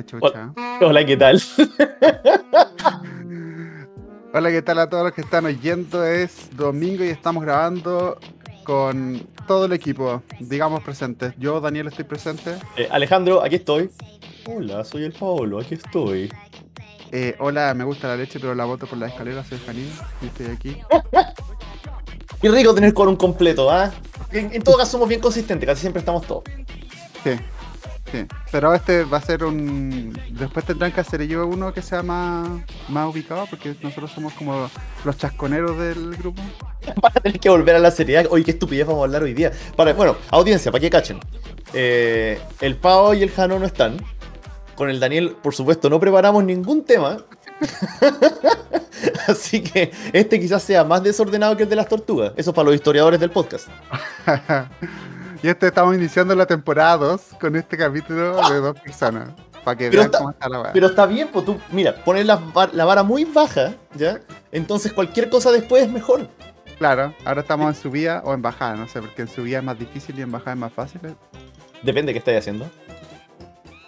Qué chucha. Hola, ¿qué tal? Hola, ¿qué tal a todos los que están oyendo? Es domingo y estamos grabando con todo el equipo, digamos presentes. Yo, Daniel, estoy presente. Eh, Alejandro, aquí estoy. Hola, soy el Paolo, aquí estoy. Eh, hola, me gusta la leche, pero la boto por la escalera, soy Janine y estoy aquí. Qué rico tener con un completo, ¿ah? En, en todo caso somos bien consistentes, casi siempre estamos todos. Sí, sí. Pero este va a ser un. Después tendrán que hacer yo uno que sea más, más ubicado, porque nosotros somos como los chasconeros del grupo. Van a tener que volver a la seriedad. Oye, qué estupidez vamos a hablar hoy día. Para, bueno, audiencia, para que cachen. Eh, el Pau y el Jano no están. Con el Daniel, por supuesto, no preparamos ningún tema. Así que este quizás sea más desordenado que el de las tortugas. Eso para los historiadores del podcast. y este estamos iniciando la temporada 2 con este capítulo de dos personas. Para que Pero vean está- cómo está la weá. Pero está bien, pues tú, mira, pones la, la vara muy baja, ¿ya? Entonces cualquier cosa después es mejor. Claro, ahora estamos en subida o en bajada, no sé, porque en subida es más difícil y en bajada es más fácil. Depende de qué estáis haciendo.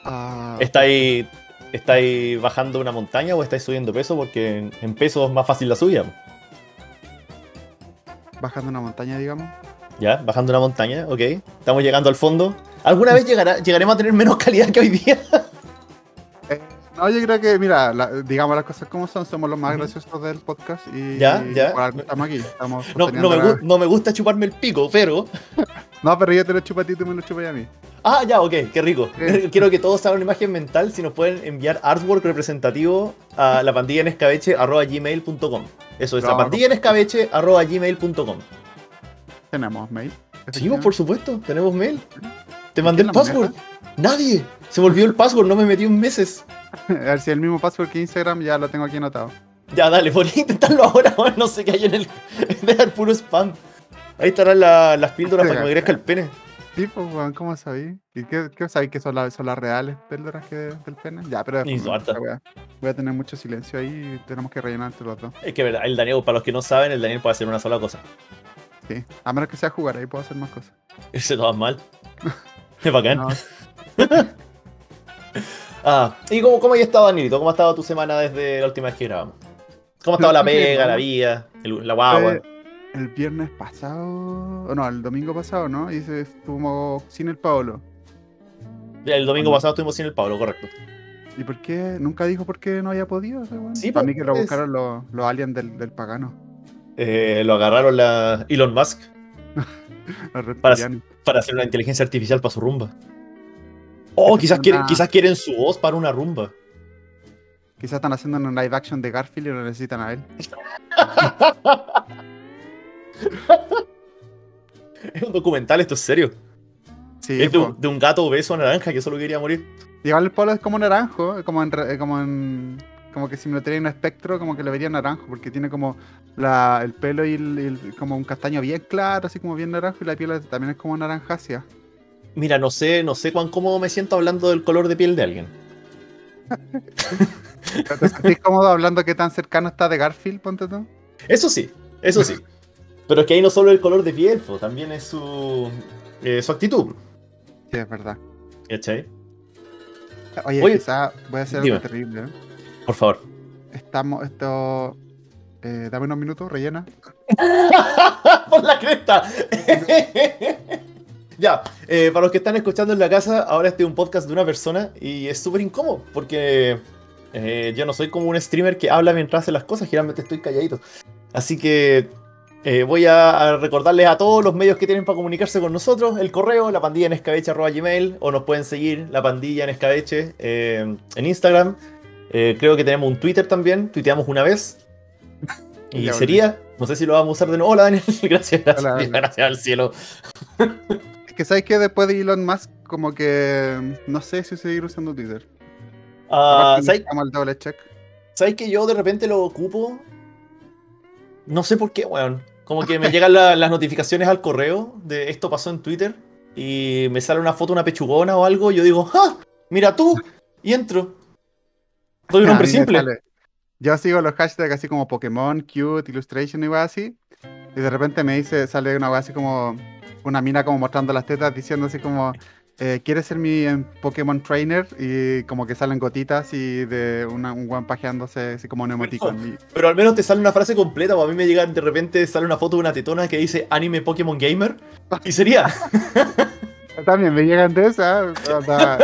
Ah, ¿Estáis, ¿Estáis bajando una montaña o estáis subiendo peso? Porque en, en peso es más fácil la subida. bajando una montaña, digamos. ¿Ya? Bajando una montaña, ok. Estamos llegando al fondo. ¿Alguna vez llegará, llegaremos a tener menos calidad que hoy día? Eh, no, yo creo que, mira, la- digamos las cosas como son, somos los más graciosos del podcast y Ya, ya. por algo estamos aquí. Estamos No, me, la- gu- no me gusta chuparme el pico, pero... No, pero yo te lo chupo a ti y tú me lo chupas a mí. Ah, ya, ok, qué rico. Sí. Quiero que todos hagan una imagen mental si nos pueden enviar artwork representativo a la pandilla en escabeche gmail.com. Eso es, la No, pandilla en escabeche gmail.com. Tenemos mail. Sí, por supuesto, tenemos mail. Te mandé el password. Nadie. Se me olvidó el password, no me metí en meses. A ver si el mismo password que Instagram ya lo tengo aquí anotado. Ya, dale, podría intentarlo ahora, no sé qué hay en el. Deja el puro spam. Ahí estarán la- las píldoras para que me crezca el pene. Sí, pues, weón, ¿cómo sabí? ¿Y qué, qué sabéis que son, las son las reales píldoras que del pene? Ya, pero Ni después, harta. esa weá. voy a tener mucho silencio ahí y tenemos que rellenar entre los dos. Es que verdad, el Daniel, para los que no saben, el Daniel puede hacer una sola cosa. Sí, a menos que sea jugar, ahí puedo hacer más cosas. Ese todo mal. Es bacán. No, Ah, ¿y cómo, cómo estado, Danielito? ¿Cómo ha estado tu semana desde la última vez que grabamos? ¿Cómo ha estado la pega, la vida, el- la guagua? Eh, el viernes pasado, no, el domingo pasado, ¿no? Y se estuvo sin el Paolo. El domingo pasado estuvimos sin el Pablo, correcto. ¿Y por qué? ¿Nunca dijo por qué no había podido? Sí, Para pues, mí que lo buscaron los, los aliens del, del pagano. Eh, lo agarraron la Elon Musk Para- para hacer una inteligencia artificial para su rumba. Oh, quizás quieren, quizás quieren su voz para una rumba. Quizás están haciendo un live action de Garfield y lo necesitan a él. Es un documental, esto es serio. Sí, es de, un- de un gato obeso naranja que solo quería morir. Igual el polo es como naranjo, como en, como en como que si me lo tenía en un espectro, como que le vería naranjo, porque tiene como la, el pelo y el, como un castaño bien claro, así como bien naranjo, y la piel también es como naranjácea. Mira, no sé, no sé cuán cómodo me siento hablando del color de piel de alguien. ¿Te sentís cómodo hablando que tan cercano está de Garfield, ponte tú? Eso sí, eso sí. Pero es que ahí no solo el color de piel, po, también es su, eh, su actitud. Sí, es verdad. ¿Cachai? Oye, Oye, quizá voy a hacer dime. algo terrible, ¿eh? Por favor. Estamos, esto... eh, dame unos minutos, rellena. Por la cresta. ya, eh, para los que están escuchando en la casa, ahora este es un podcast de una persona y es súper incómodo porque eh, yo no soy como un streamer que habla mientras hace las cosas, generalmente estoy calladito. Así que eh, voy a recordarles a todos los medios que tienen para comunicarse con nosotros, el correo, la pandilla en escabeche.gmail o nos pueden seguir la pandilla en escabeche eh, en Instagram. Eh, creo que tenemos un Twitter también, tuiteamos una vez. Y Ya, sería, no sé si lo vamos a usar de nuevo. Hola Daniel, gracias, gracias, Hola, hola. gracias al cielo. Es que sabes que después de Elon Musk, como que no sé si seguir usando Twitter. Aparte, ¿sabes, necesitamos el doble check. sabes que yo de repente lo ocupo? No sé por qué, weón. Como que me llegan la- las notificaciones al correo de esto pasó en Twitter y me sale una foto, una pechugona o algo. Y yo digo, ¡ah! Mira tú. Y entro. Soy un A hombre simple. Yo sigo los hashtags así como Pokémon, Cute, Illustration y así. Y de repente me dice, sale una wea así como una mina como mostrando las tetas diciendo así como eh, ¿quieres ser mi em, Pokémon Trainer? Y como que salen gotitas y de una- un guan pajeándose así como emoticon. Y- Pero al menos te sale una frase completa, o a mí me llega de repente, sale una foto de una tetona que dice anime Pokémon Gamer. Y sería. También me llegan de esas. onda,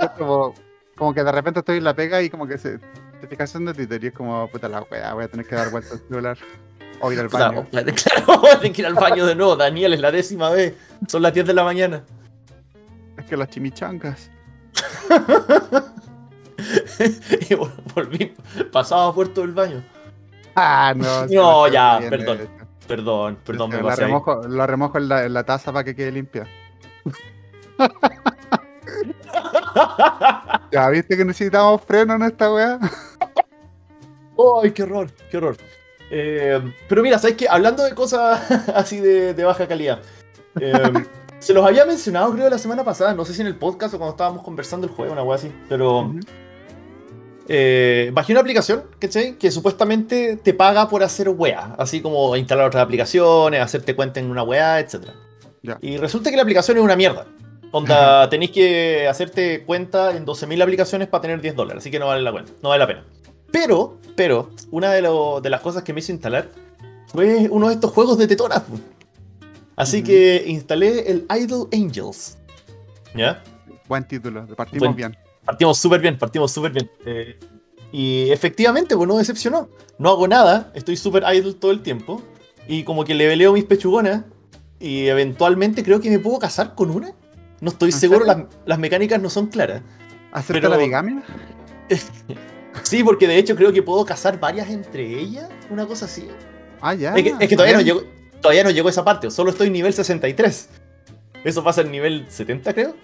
es como, como que de repente estoy en la pega y como que se. Notificación de Twitter y es como, puta la wea, voy a tener que dar vueltas al celular. O ir al baño. claro, tienen que ir al baño de nuevo. Daniel, es la décima vez. Son las 10 de la mañana. Es que las chimichangas. y vol- volví, pasaba por todo el baño. Ah, no. No, ya, bien perdón. Perdón, perdón, me remojo, la remojo en la, en la taza para que quede limpia. Ya, ¿viste que necesitamos freno en esta weá? ¡Ay, qué horror! ¡Qué horror! Eh, pero mira, ¿sabes qué? Hablando de cosas así de, de baja calidad. eh, se los había mencionado, creo, la semana pasada. No sé si en el podcast o cuando estábamos conversando el juego, una wea así. Pero eh, bajé una aplicación, ¿cachai? Que supuestamente te paga por hacer wea. Así como instalar otras aplicaciones, hacerte cuenta en una wea, etc. Y resulta que la aplicación es una mierda. Onda, tenéis que hacerte cuenta en 12.000 aplicaciones para tener 10 dólares, así que no vale la cuenta, no vale la pena. Pero, pero, una de, lo- de las cosas que me hizo instalar fue uno de estos juegos de tetonas. pu. Así que instalé el Idle Angels. ¿Ya? Buen título, partimos Buen- bien. Partimos súper bien, partimos súper bien. Eh, y efectivamente, pues no decepcionó. No hago nada, estoy súper idle todo el tiempo. Y como que le veleo mis pechugonas. Y eventualmente creo que me puedo casar con una. No estoy ¿En seguro, las, las mecánicas no son claras. ¿Acepta pero- la bigamia? Sí, porque de hecho creo que puedo casar varias entre ellas, una cosa así. Ah, ya. es, que, es que todavía, no llego, todavía no llegó a esa parte, solo estoy nivel 63. Eso pasa en nivel 70, creo.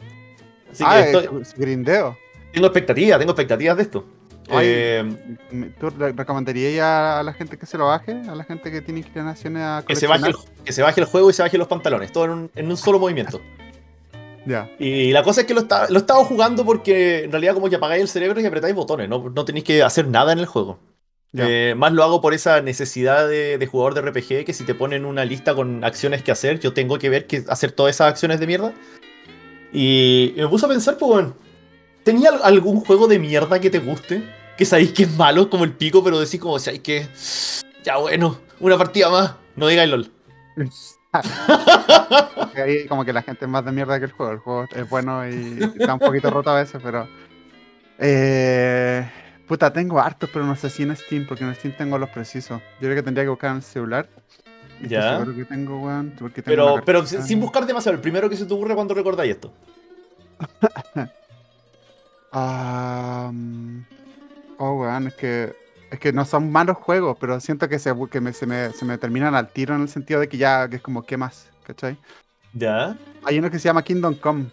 Así que Ah, estoy- es grindeo. tengo expectativas, tengo expectativas de esto. Ay, Eh, ¿Tú recomendarías a la gente que se lo baje? ¿A la gente que tiene inclinaciones a que, se baje el, que se baje el juego y se baje los pantalones, todo en un, en un solo movimiento. Y la cosa es que lo, está, lo he estado jugando porque en realidad como que apagáis el cerebro y apretáis botones, no, no tenéis que hacer nada en el juego. Ya. Eh, más lo hago por esa necesidad de, de jugador de RPG que si te ponen una lista con acciones que hacer, yo tengo que ver que hacer todas esas acciones de mierda. Y, y me puse a pensar, pues bueno, ¿tenía al- algún juego de mierda que te guste? Que sabéis que es malo como el pico, pero decís como, si hay que... Ya bueno, una partida más, no digáis LOL. Ahí como que la gente es más de mierda que el juego. El juego es bueno y está un poquito roto a veces, pero... Eh, puta, tengo hartos, pero no sé si en Steam, porque en Steam tengo los precisos. Yo creo que tendría que buscar en el celular. Y Ya. seguro que tengo, weón, porque tengo Pero, pero sin buscar demasiado, el primero que se te ocurre cuando recordáis esto. Mm, oh, weón, es que, es que no son malos juegos, pero siento que, se, que me, se, me, se me terminan al tiro en el sentido de que ya que es como, ¿qué más? ¿Cachai? Ya. Hay uno que se llama Kingdom Come.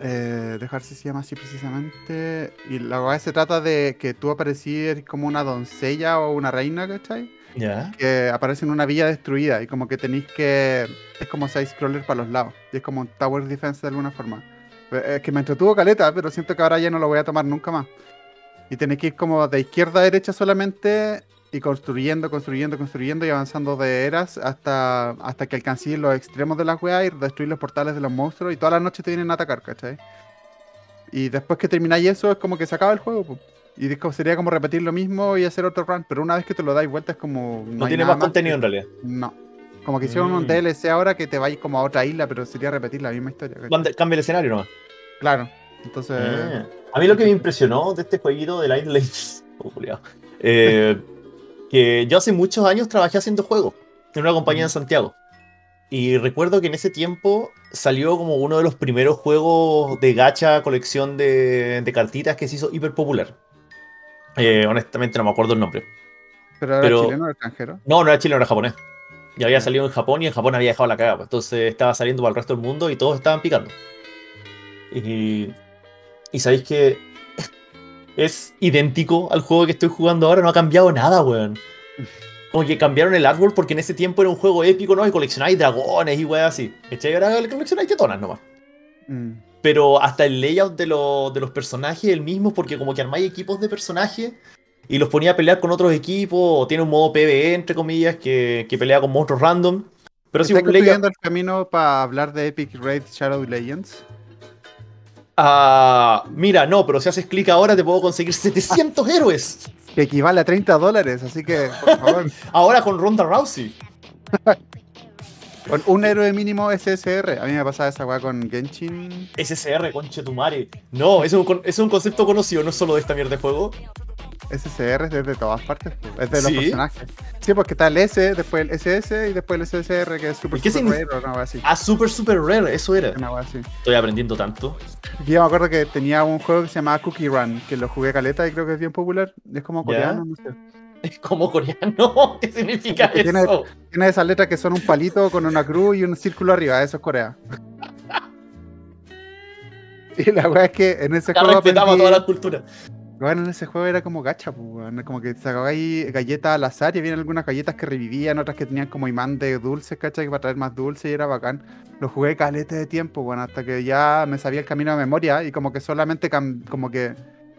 Eh, dejar si se llama así precisamente. Y la weá se trata de que tú aparecís como una doncella o una reina, ¿cachai? Ya. Que aparece en una villa destruida y como que tenéis que. Es como seis scrollers para los lados. Y es como un Tower Defense de alguna forma. Eh, Es que me entretuvo caleta, pero siento que ahora ya no lo voy a tomar nunca más. Y tenéis que ir como de izquierda a derecha solamente y construyendo, construyendo, construyendo y avanzando de eras hasta, hasta que alcancéis los extremos de las weas y destruir los portales de los monstruos y todas las noches te vienen a atacar, ¿cachai? Y después que termináis eso es como que se acaba el juego, po. Y sería como repetir lo mismo y hacer otro run, pero una vez que te lo dais vuelta es como... No hay tiene más contenido que- en realidad. No. Como que hicieron un Mm. DLC ahora que te vais como a otra isla, pero sería repetir la misma historia. cambia el escenario nomás. Claro. Entonces... Ah. A mí lo que me impresionó de este jueguito de Light Legends, oh, eh, que yo hace muchos años trabajé haciendo juegos en una compañía en Santiago. Y recuerdo que en ese tiempo salió como uno de los primeros juegos de gacha, colección de, de cartitas que se hizo hiper popular. Eh, honestamente no me acuerdo el nombre. Pero era pero- chileno o extranjero. No, no era chileno, era japonés. Y había salido en Japón y en Japón había dejado la cagada. pues. Entonces estaba saliendo para el resto del mundo y todos estaban picando. Y, y sabéis que es idéntico al juego que estoy jugando ahora, no ha cambiado nada, weón. Como que cambiaron el árbol porque en ese tiempo era un juego épico, ¿no? Y coleccionáis dragones y weas así. ¿Cachai? Ahora coleccionáis tetonas nomás. Mm. Pero hasta el layout de, lo- de los personajes es el mismo porque como que armáis equipos de personajes y los ponía a pelear con otros equipos o tiene un modo PvE, entre comillas, que, que pelea con monstruos random. Pero si ¿Estás Leia- construyendo el camino para hablar de Epic Raid Shadow Legends? Ah, mira, no, pero si haces clic ahora te puedo conseguir 700 héroes. Que equivale a 30 dólares, así que, por favor, Ahora con Ronda Rousey. con un héroe mínimo SSR. A mí me pasaba esa weá con Genshin. SSR, conche tu. No, es un, es un concepto conocido, no es solo de esta mierda de juego. SSR es desde todas partes, po, es de los ¿Sí? personajes. Sí, porque está el S, después el SS y después el SSR, que es super, ¿Y qué super rare o una así. Ah, super, super rare, eso era. Una así. Estoy aprendiendo tanto. Yo me acuerdo que tenía un juego que se llamaba Cookie Run, que lo jugué caleta y creo que es bien popular. Es como ¿Ya? coreano, no sé. Es como coreano. ¿Qué significa eso? Tiene esas letras que son un palito con una cruz y un círculo arriba, eso es Corea. Y la weá es que en ese Ya juego respetamos aprendí- toda la cultura. Bueno, en ese juego era como gacha, pues. Como que sacabais galletas al azar y había algunas galletas que revivían, otras que tenían como imán de dulces, ¿cachai? Para traer más dulce y era bacán. Lo jugué calete de tiempo, bueno, hasta que ya me sabía el camino de memoria y como que solamente como que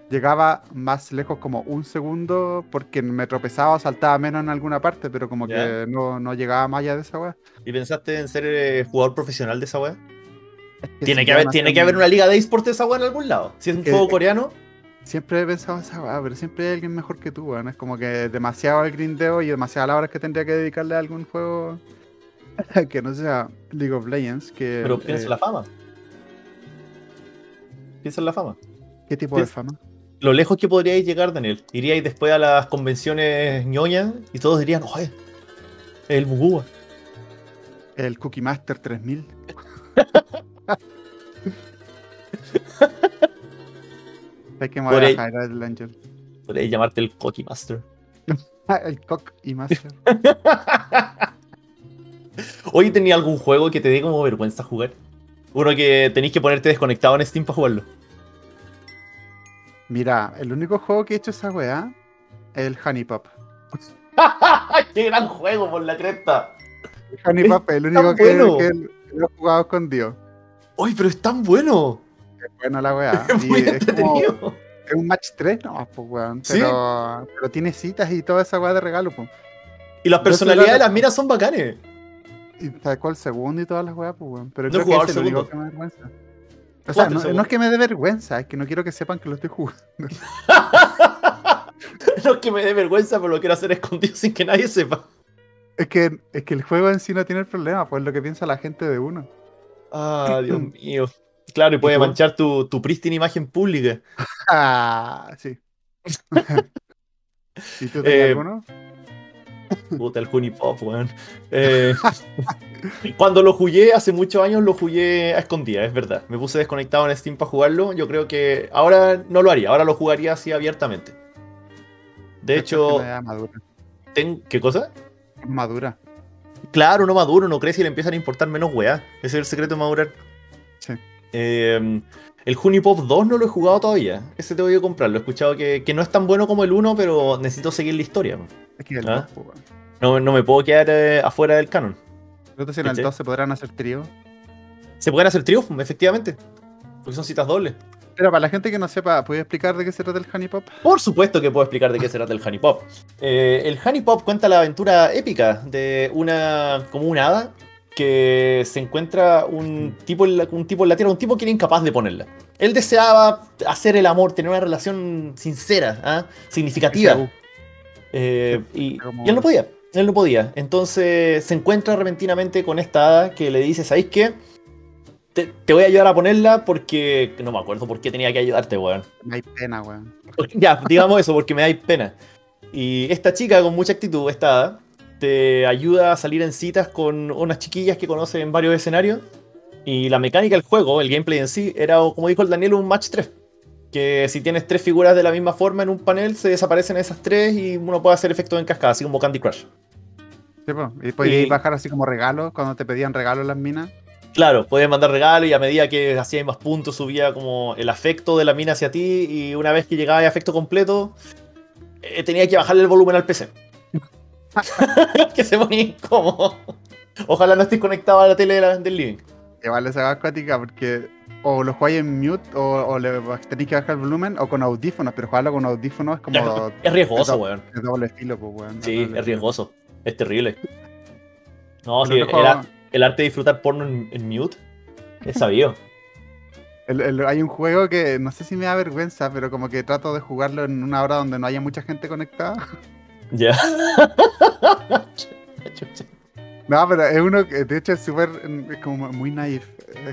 llegaba más lejos como un segundo porque me tropezaba o saltaba menos en alguna parte, pero como Ya. que no, no llegaba más allá de esa weá. ¿Y pensaste en ser eh, jugador profesional de esa weá? Que Tiene que, haber, tiene que haber un- una liga de esports de esa weá en algún lado. Si es un Que- juego coreano, Siempre he pensado esa weá, pero siempre hay alguien mejor que tú, weón. Es como que demasiado el grindeo y demasiadas las horas que tendría que dedicarle a algún juego que no sea League of Legends. Que, pero piensa eh, en la fama. Piensa en la fama. ¿Qué tipo de fama? Lo lejos que podríais llegar, Daniel. Iríais después a las convenciones ñoñas y todos dirían, oye, el Bugúa. El Cookie Master 3000. Hay que mover Por a ahí- Jaira del Angel. Podríais llamarte el Cocky Master. El Cock y Master. Hoy tenía algún juego que te dé como vergüenza jugar. Uno que tenéis que ponerte desconectado en Steam para jugarlo. Mira, el único juego que he hecho esa weá es el Honey Pop. ¡Qué gran juego por la cresta! El Honey Es Pop es el único que, bueno. que lo he jugado escondido. ¡Uy, pero es tan bueno! Es bueno la weá. Es como- un match 3, no, pues weón. Sí. Pero, pero tiene citas y toda esa weá de regalo, pues. Y las personalidades de las miras son bacanes. Y sacó el segundo y todas las weas, pues weón. Pero No creo que es el único que me da vergüenza. O sea, no es que me dé vergüenza, es que no quiero que sepan que lo estoy jugando. no es que me dé vergüenza, pero lo quiero hacer escondido sin que nadie sepa. Es que, es que el juego en sí no tiene el problema, pues es lo que piensa la gente de uno. Ah, Dios mío. Claro, y puede manchar tu, tu prístina imagen pública. Ah, sí. ¿Y tú Eh, tienes alguno? Puta, el Honey Pop, weón. Eh, cuando lo jugué hace muchos años, lo jugué a escondidas, es verdad. Me puse desconectado en Steam para jugarlo. Yo creo que ahora no lo haría, ahora lo jugaría así abiertamente. De hecho, ten- ¿qué cosa? Madura. Claro, no maduro, no crece y le empiezan a importar menos weá. Ese es el secreto de madurar. Eh, el Honey Pop 2 no lo he jugado todavía. Ese tengo que comprarlo. He escuchado que, que no es tan bueno como el 1, pero necesito seguir la historia. Es que el Ah. 2, weón. No, no me puedo quedar eh, afuera del canon. Creo que si en el ¿Cachai? 2 se podrán hacer trío. Se pueden hacer tríos, efectivamente. Porque son citas dobles. Pero para la gente que no sepa, ¿puedes explicar de qué se trata el Honey Pop? Por supuesto que puedo explicar de qué se trata el Honey Pop. Eh, el Honey Pop cuenta la aventura épica de una. como una hada que se encuentra un tipo, en la, un tipo en la tierra, un tipo que era incapaz de ponerla. Él deseaba hacer el amor, tener una relación sincera, ¿ah? significativa. Eh, y, él no podía, él no podía. Entonces se encuentra repentinamente con esta hada que le dice, ¿sabéis qué? Te, te voy a ayudar a ponerla porque... No me acuerdo por qué tenía que ayudarte, weón. Me hay pena, weón. Ya, digamos eso, porque me dais pena. Y esta chica con mucha actitud, esta hada, te ayuda a salir en citas con unas chiquillas que conoce en varios escenarios. Y la mecánica del juego, el gameplay en sí, era, como dijo el Daniel, un match 3. Que si tienes tres figuras de la misma forma en un panel, se desaparecen esas tres y uno puede hacer efectos en cascada, así como Candy Crush. Sí, po. Y podías bajar así como regalos cuando te pedían regalos las minas. Claro, puedes mandar regalos y a medida que hacías más puntos subía como el afecto de la mina hacia ti y una vez que llegaba a afecto completo, eh, tenía que bajarle el volumen al PC. que se ponía incómodo. Ojalá no estés conectado a la tele de la- del living. Igual esa acuática porque o lo jugáis en mute o, o le tenéis que bajar el volumen o con audífonos, pero jugarlo con audífonos es como Es riesgoso, weón. es doble filo, pues weón. Sí, es riesgoso. Es terrible. No, sí, el, juego- el arte de disfrutar porno en, en mute es sabido. El- el- hay un juego que no sé si me da vergüenza, pero como que trato de jugarlo en una hora donde no haya mucha gente conectada. ya. No, pero es uno que de hecho es súper, es como muy naif.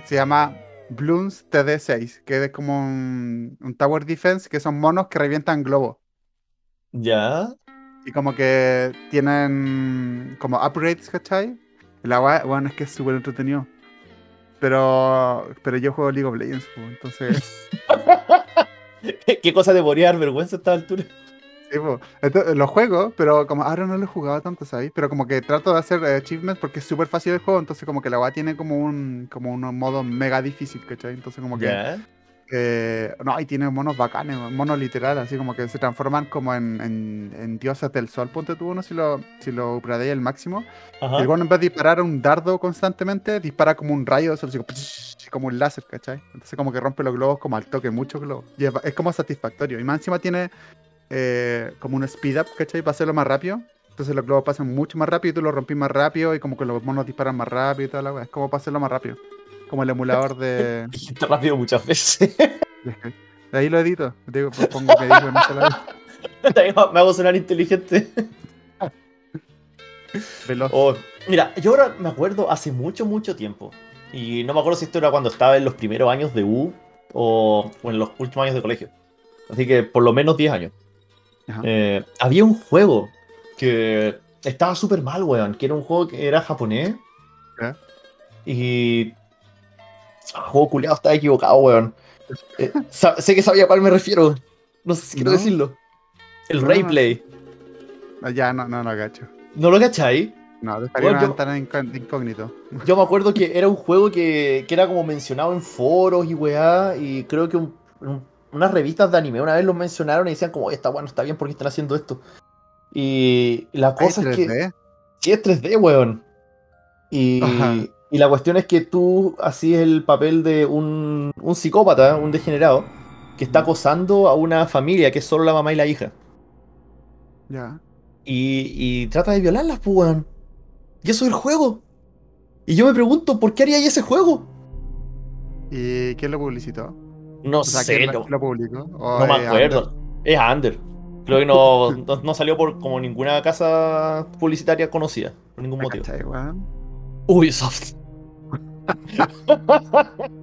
Se llama Bloons TD6, que es como un, un Tower Defense, que son monos que revientan globos. ya. Y como que tienen como upgrades, ¿cachai? La bueno, es que es súper entretenido. Pero, pero yo juego League of Legends, entonces... ¿Qué cosa podría dar vergüenza a esta altura? Sí. Entonces, lo juego, pero como ahora no lo he jugado tanto, ¿sabes? Pero como que trato de hacer achievements porque es súper fácil el juego, entonces como que la weá tiene como un como un modo mega difícil, ¿cachai? Entonces como que... Eh, no, y tiene monos bacanes, monos literal, así como que se transforman como en, en, en dioses del sol, ponte tú uno si lo, si lo al máximo. Ajá. el bueno en vez de disparar un dardo constantemente, dispara como un rayo de sol, así como, como un láser, ¿cachai? Entonces como que rompe los globos como al toque, muchos globos. Y es, es como satisfactorio. Y más encima tiene eh, como un speed up, ¿cachai? Para hacerlo más rápido. Entonces los globos pasan mucho más rápido y tú los rompís más rápido y como que los monos disparan más rápido y toda la weá. Es como para hacerlo más rápido. Como el emulador de... Dijiste rápido muchas veces. de- ahí lo edito. Digo, pues, pongo que digo, Me hago sonar inteligente. veloz. Oh, mira, yo ahora me acuerdo hace mucho, mucho tiempo. Y no me acuerdo si esto era cuando estaba en los primeros años de U o, o en los últimos años de colegio. Así que por lo menos 10 años. Eh, había un juego que estaba súper mal, weón. Que era un juego que era japonés. Y. Ah, juego culeado, estaba equivocado, weón. Eh, sé que sabía a cuál me refiero. No sé si quiero ¿No? decirlo. El No, Rayplay. Ya, no, no lo agacho. ¿No lo cachai? No, dejaría Bueno, una yo- ventana incógnito. Yo me acuerdo que era un juego que, que era como mencionado en foros y weá, y creo que un- un- unas revistas de anime una vez lo mencionaron y decían como, está bueno, está bien, porque están haciendo esto? Y la cosa es que 3D. sí es 3D, weón. Y, y la cuestión es que tú hacías el papel de un, un psicópata, un degenerado, que está acosando a una familia que es solo la mamá y la hija. Ya. Y, y trata de violarlas, pues, weón. Y eso es el juego. Y yo me pregunto, ¿por qué haría ese juego? ¿Y quién lo publicitó? No O sea, sé, ¿quién no, lo, lo publicó? ¿O no me es acuerdo. Es Under. Creo que no, no, no salió por como ninguna casa publicitaria conocida, por ningún motivo. Ubisoft.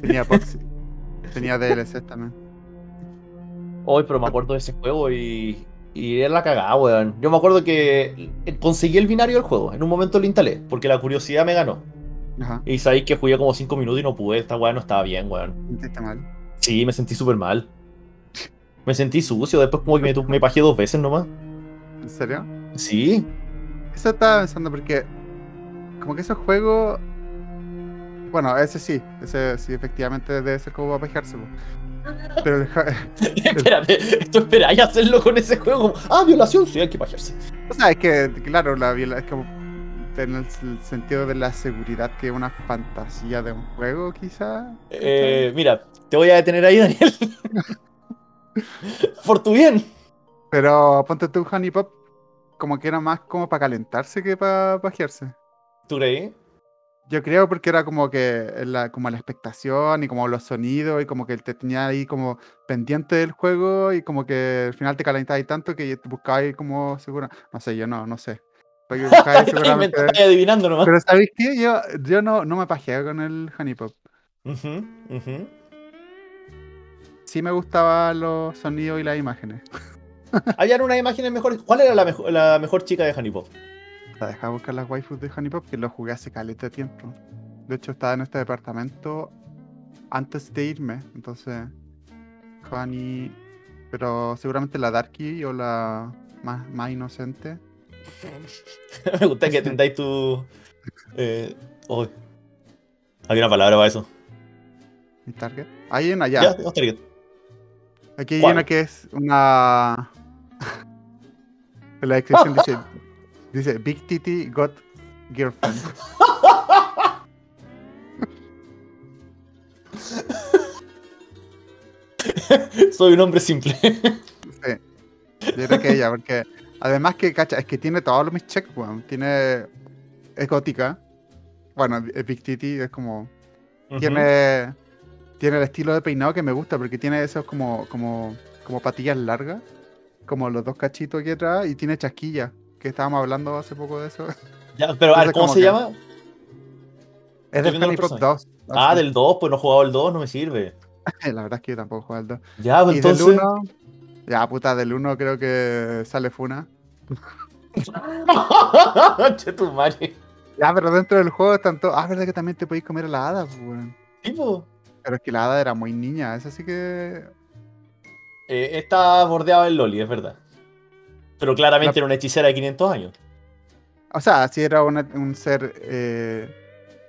Tenía Poxy. Tenía DLC también. Hoy, pero me acuerdo de ese juego y. Y era la cagada, weón. Yo me acuerdo que conseguí el binario del juego. En un momento lo instalé, porque la curiosidad me ganó. Ajá. Y sabéis que jugué como 5 minutos y no pude. Esta weá no estaba bien, weón. Mal. Sí, me sentí súper mal. Me sentí sucio. Después, como que me, me pajeé dos veces nomás. ¿En serio? Sí. Eso estaba pensando porque. Como que esos juegos. Bueno, ese sí. Ese sí, efectivamente debe ser como para pejarse. po. Pero el, Espérate, ¿tú esperáis hacerlo con ese juego? Ah, violación, sí, hay que pajearse. O sea, es que, claro, la viola es como en el, sentido de la seguridad que es una fantasía de un juego, quizá. Eh, mira, te voy a detener ahí, Daniel. Por tu bien. Pero ponte tú Honey Pop, como que era más como para calentarse que para pajearse. ¿Tú creí? Yo creo porque era como que la, como la expectación y como los sonidos y como que te tenía ahí como pendiente del juego y como que al final te calentabas tanto que te buscabas ahí como seguro. No sé, yo no, no sé. Porque buscabas ahí Estás seguramente- inventando y adivinando nomás. Pero ¿sabéis qué? Yo, yo no, no me pajeaba con el Honey Pop. Sí me gustaban los sonidos y las imágenes. Habían unas imágenes mejores. ¿Cuál era la, mejo- la mejor chica de Honey Pop? La dejaba buscar las waifus de Honey Pop que lo jugué hace caleta de tiempo. De hecho, estaba en este departamento antes de irme. Entonces, Honey. Pero seguramente la Darky o la más, más inocente. Me gusta que atendáis tu. Eh, oh. Había una palabra para eso. Target. Hay una ya. Ya, target. Aquí hay ¿Cuál? una que es una. en la descripción dice. Dice Big Titty got girlfriend. Soy un hombre simple. Sí. Yo creo que ella, porque además que, cacha, es que tiene todos los mis checks, weón. Tiene es gótica. Bueno, es Big Titty, es como. Tiene. Tiene el estilo de peinado que me gusta, porque tiene esos como. como. como patillas largas. Como los dos cachitos aquí atrás. Y tiene chasquillas. Que estábamos hablando hace poco de eso. Ya, pero, Entonces, ¿cómo se que- llama? Es de viendo los Honey Pot personajes. 2. Ah, del 2, pues no he jugado el 2, no me sirve. La verdad es que yo tampoco juego al 2. Ya, pues Y entonces. del 1. Ya, puta, del 1 creo que sale Funa. che, tu madre. Ya, pero dentro del juego están todos. Ah, verdad que también te podéis comer a la hada, pues, weón. Tipo. Pero es que la hada era muy niña, esa sí que. Eh, está bordeado el Loli, es verdad. Pero claramente La- era una hechicera de 500 años. O sea, sí era una- un ser eh,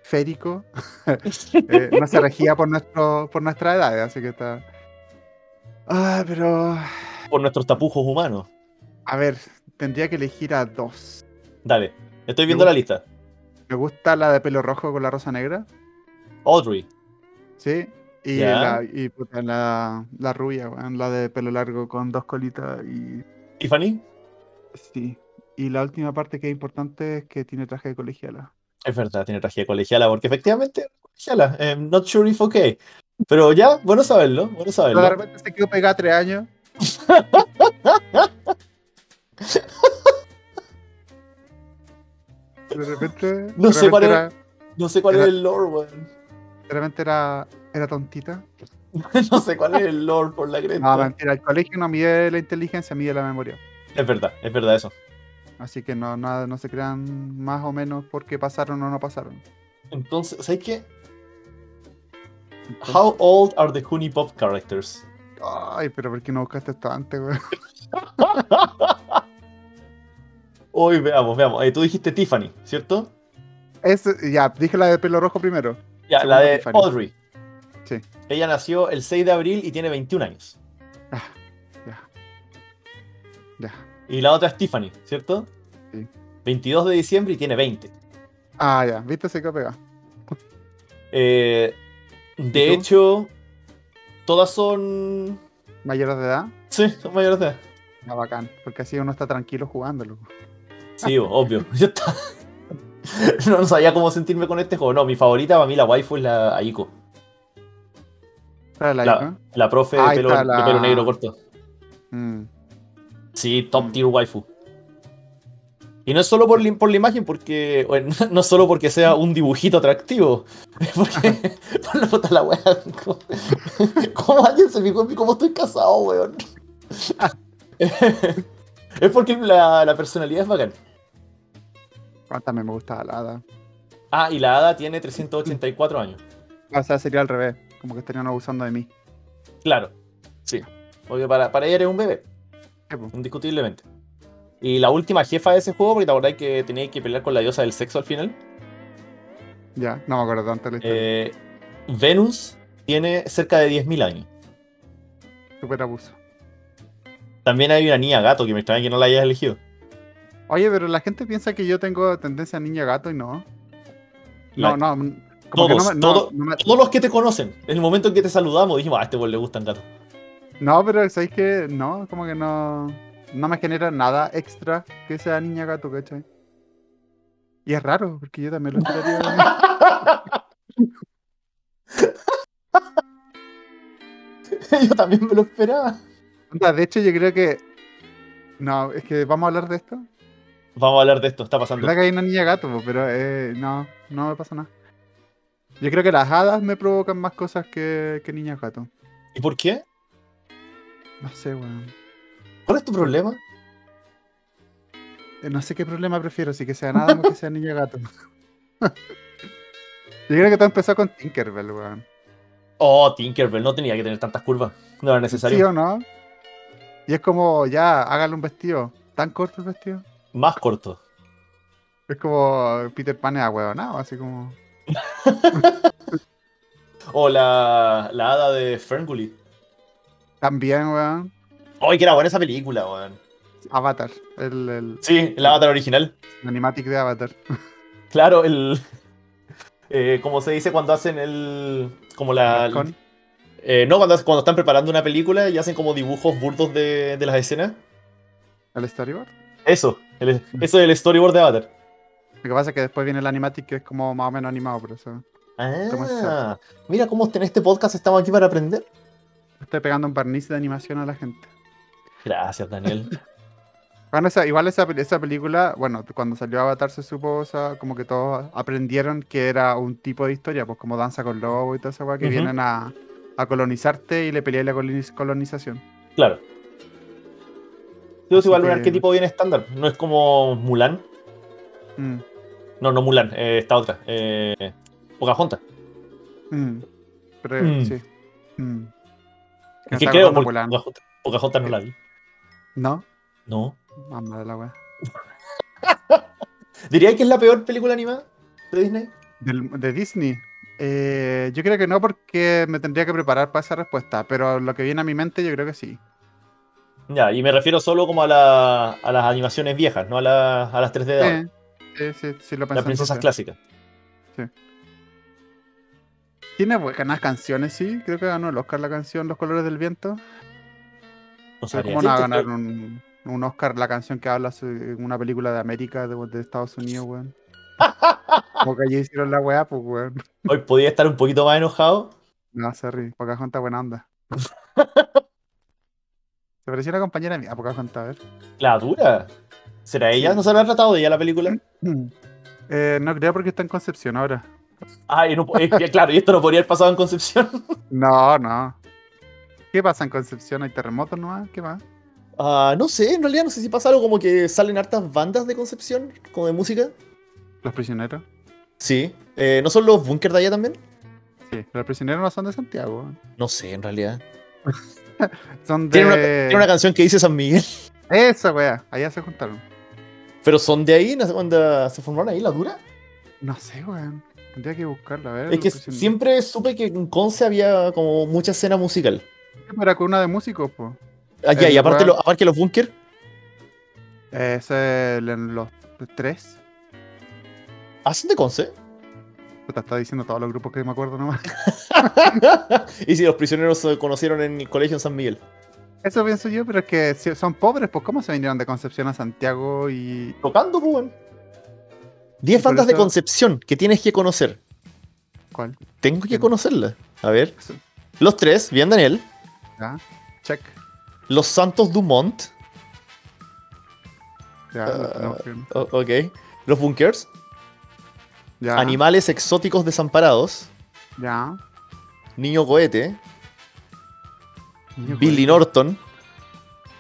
férico. eh, no se regía por, nuestro, por nuestra edad, así que está. Ah, pero. Por nuestros tapujos humanos. A ver, tendría que elegir a dos. Dale, estoy viendo la lista. Me gusta la de pelo rojo con la rosa negra, Audrey. ¿sí? Y, la, y puta, la, la rubia, la de pelo largo con dos colitas y. Tiffany. Sí. Y la última parte que es importante es que tiene traje de colegiala. Es verdad, tiene traje de colegiala, porque efectivamente colegiala. Eh, not sure if okay. Pero ya, bueno saberlo, bueno Pero de saberlo. repente se quedó pegada tres años. De repente. No de sé cuál era- No sé cuál Era- es el lore, weón. De repente era, era tontita. No sé cuál es el lore por la cresta. No, mentira. El colegio no mide la inteligencia, mide la memoria. es verdad, es verdad eso. Así que no, no, no se crean más o menos porque pasaron o no pasaron. Entonces, ¿sabes qué? How old are the Honey Pop characters? Ay, pero ¿por qué no buscaste esto antes, güey? Hoy veamos, veamos. Eh, tú dijiste Tiffany, ¿cierto? Es, ya, dije la de pelo rojo primero. Ya, la de Tiffany. Audrey. Sí. Ella nació el 6 de abril y tiene 21 años. Ah, ya. Ya. Y la otra es Tiffany, ¿cierto? Sí. 22 de diciembre y tiene 20. Ah, ya. ¿Viste? Se quedó pegada. Eh, de hecho, todas son. Mayores de edad. Sí, son mayores de edad. Ah, bacán. Porque así uno está tranquilo jugándolo. Sí, obvio. Yo no, no sabía cómo sentirme con este juego. No, mi favorita para mí la waifu es la Aiko. La La, la profe de Ahí pelo, la- de pelo negro corto. Mm. Sí, top Mm. tier waifu. Y no es solo por, la- por la imagen, porque. bueno, no es solo porque sea un dibujito atractivo. Es porque. por la puta la wea. ¿Cómo, cómo alguien se fijó en mí? ¿Cómo estoy casado, weón? es porque la, la personalidad es bacán. Ah, también me gustaba la hada. Ah, y la hada tiene 384 años. O sea, sería al revés. Como que estarían abusando de mí. Claro, sí. Porque para, para ella eres un bebé, indiscutiblemente. Y la última jefa de ese juego, porque te acordás que tenías que pelear con la diosa del sexo al final. Ya, no me acuerdo tanto la historia. Eh, Venus tiene cerca de 10.000 años. Súper abuso. También hay una niña gato que me extraña que no la hayas elegido. Oye, pero la gente piensa que yo tengo tendencia a niña gato y no. No, La- no. Como que Todos, no, me- todo- no, no, me- Todos los que te conocen, en el momento en que te saludamos, dijimos, a este weón le gustan gatos. no, pero sabéis que no, como que no. No me genera nada extra que sea niña gato, ¿cachai? Y es raro, porque yo también lo esperaría. Yo también me lo esperaba. De hecho, yo creo que. No, es que vamos a hablar de esto. Vamos a hablar de esto, está pasando. verdad que hay una niña gato, pero eh, no, no me pasa nada. Yo creo que las hadas me provocan más cosas que, que niñas gato. ¿Y por qué? No sé, weón. ¿Cuál es tu problema? Eh, No sé qué problema prefiero, si que sea nada o que sea niña gato. Yo creo que todo empezó con Tinkerbell, weón. Oh, Tinkerbell, no tenía que tener tantas curvas. No era necesario. ¿Sí o no? Y es como, ya, hágale un vestido. ¿Tan corto el vestido? Más corto. Es como Peter Pan es ahueonado, así como... O la, la hada de Ferngully. También, weón. ¡Ay, que era buena esa película, weón! Avatar, el, el, Sí, el avatar original. el animatic de Avatar. Claro, el. Eh, como se dice cuando hacen el. Como la. Con- eh, no, cuando, cuando están preparando una película y hacen como dibujos burdos de, de las escenas. ¿El storyboard? Eso, el- eso es el storyboard de Avatar. Lo que pasa es que después viene el animatic que es como más o menos animado, por eso. Ah, mira cómo en este podcast estamos aquí para aprender. Estoy pegando un barniz de animación a la gente. Gracias, Daniel. Bueno, esa- igual esa, esa película, bueno, cuando salió Avatar se supo, o sea, como que todos aprendieron que era un tipo de historia, pues como Danza con Lobo y toda esa weá, que vienen a, a colonizarte y le peleáis la coloniz- colonización. Claro. Es igual un que- arquetipo bien estándar. No es como Mulan. Mm, No, no Mulan, eh, esta otra. Eh, Pocahontas. mm. Pero Mm. sí. Mm. Es que creo Pocahontas no la vi. ¿No? No. Mamá de la weá. ¿Diría que es la peor película animada de Disney? De Disney. Eh, yo creo que no porque me tendría que preparar para esa respuesta, pero lo que viene a mi mente yo creo que sí. Ya, y me refiero solo como a, la- a las animaciones viejas, no a, la- a las 3D de ahora. Sí, sí, sí, sí lo pensé. Las princesas clásicas. Tiene buenas canciones, sí. Creo que ganó el Oscar la canción Los colores del viento. No Pero sabría ¿Cómo no va a ganar un, un Oscar la canción que habla sobre una película de América, de, de Estados Unidos, weón? Como que allí hicieron la weá, pues, weón. Hoy podía estar un poquito más enojado. No, sorry. Pocahontas buena onda. Se pareció una compañera mía, Pocahontas, a ver. La dura. ¿Será ella? ¿No se habrá tratado de ella la película? Eh, no creo porque está en Concepción ahora. Ay, no, es que, claro, y esto no podría haber pasado en Concepción. No, no. ¿Qué pasa en Concepción? ¿Hay terremotos nomás? ¿Qué más? Ah, no sé, en realidad no sé si pasa algo como que salen hartas bandas de Concepción, como de música. ¿Los prisioneros? Sí. Eh, ¿No son los bunkers de allá también? Sí, los prisioneros no son de Santiago. No sé, en realidad. Son de. Tiene una, tiene una canción que dice San Miguel. Esa wea, allá se juntaron. Pero son de ahí, no sé cuándo se formaron ahí, la dura. No sé, weón. Tendría que buscarla, a ver. Es que siempre supe que en Conce había como mucha escena musical. Era con una de músicos, pues. Allá, y El aparte, lo- aparte los bunkers. Ese es el- los tres. ¿Hacen de Conce? Puta, está diciendo todos los grupos que me acuerdo nomás. y si los prisioneros se conocieron en el colegio en San Miguel. Eso pienso yo, pero es que si son pobres, pues ¿cómo se vinieron de Concepción a Santiago y. Tocando, pues, weón. 10 por bandas de Concepción que tienes que conocer. ¿Cuál? Tengo que conocerlas. A ver. Los tres, bien Daniel. Ya. Check. Los Santos Dumont. Ya, lo o- ok. Los Bunkers. ya. Animales exóticos desamparados. Ya. Niño Cohete. Niño Billy cohete. Norton.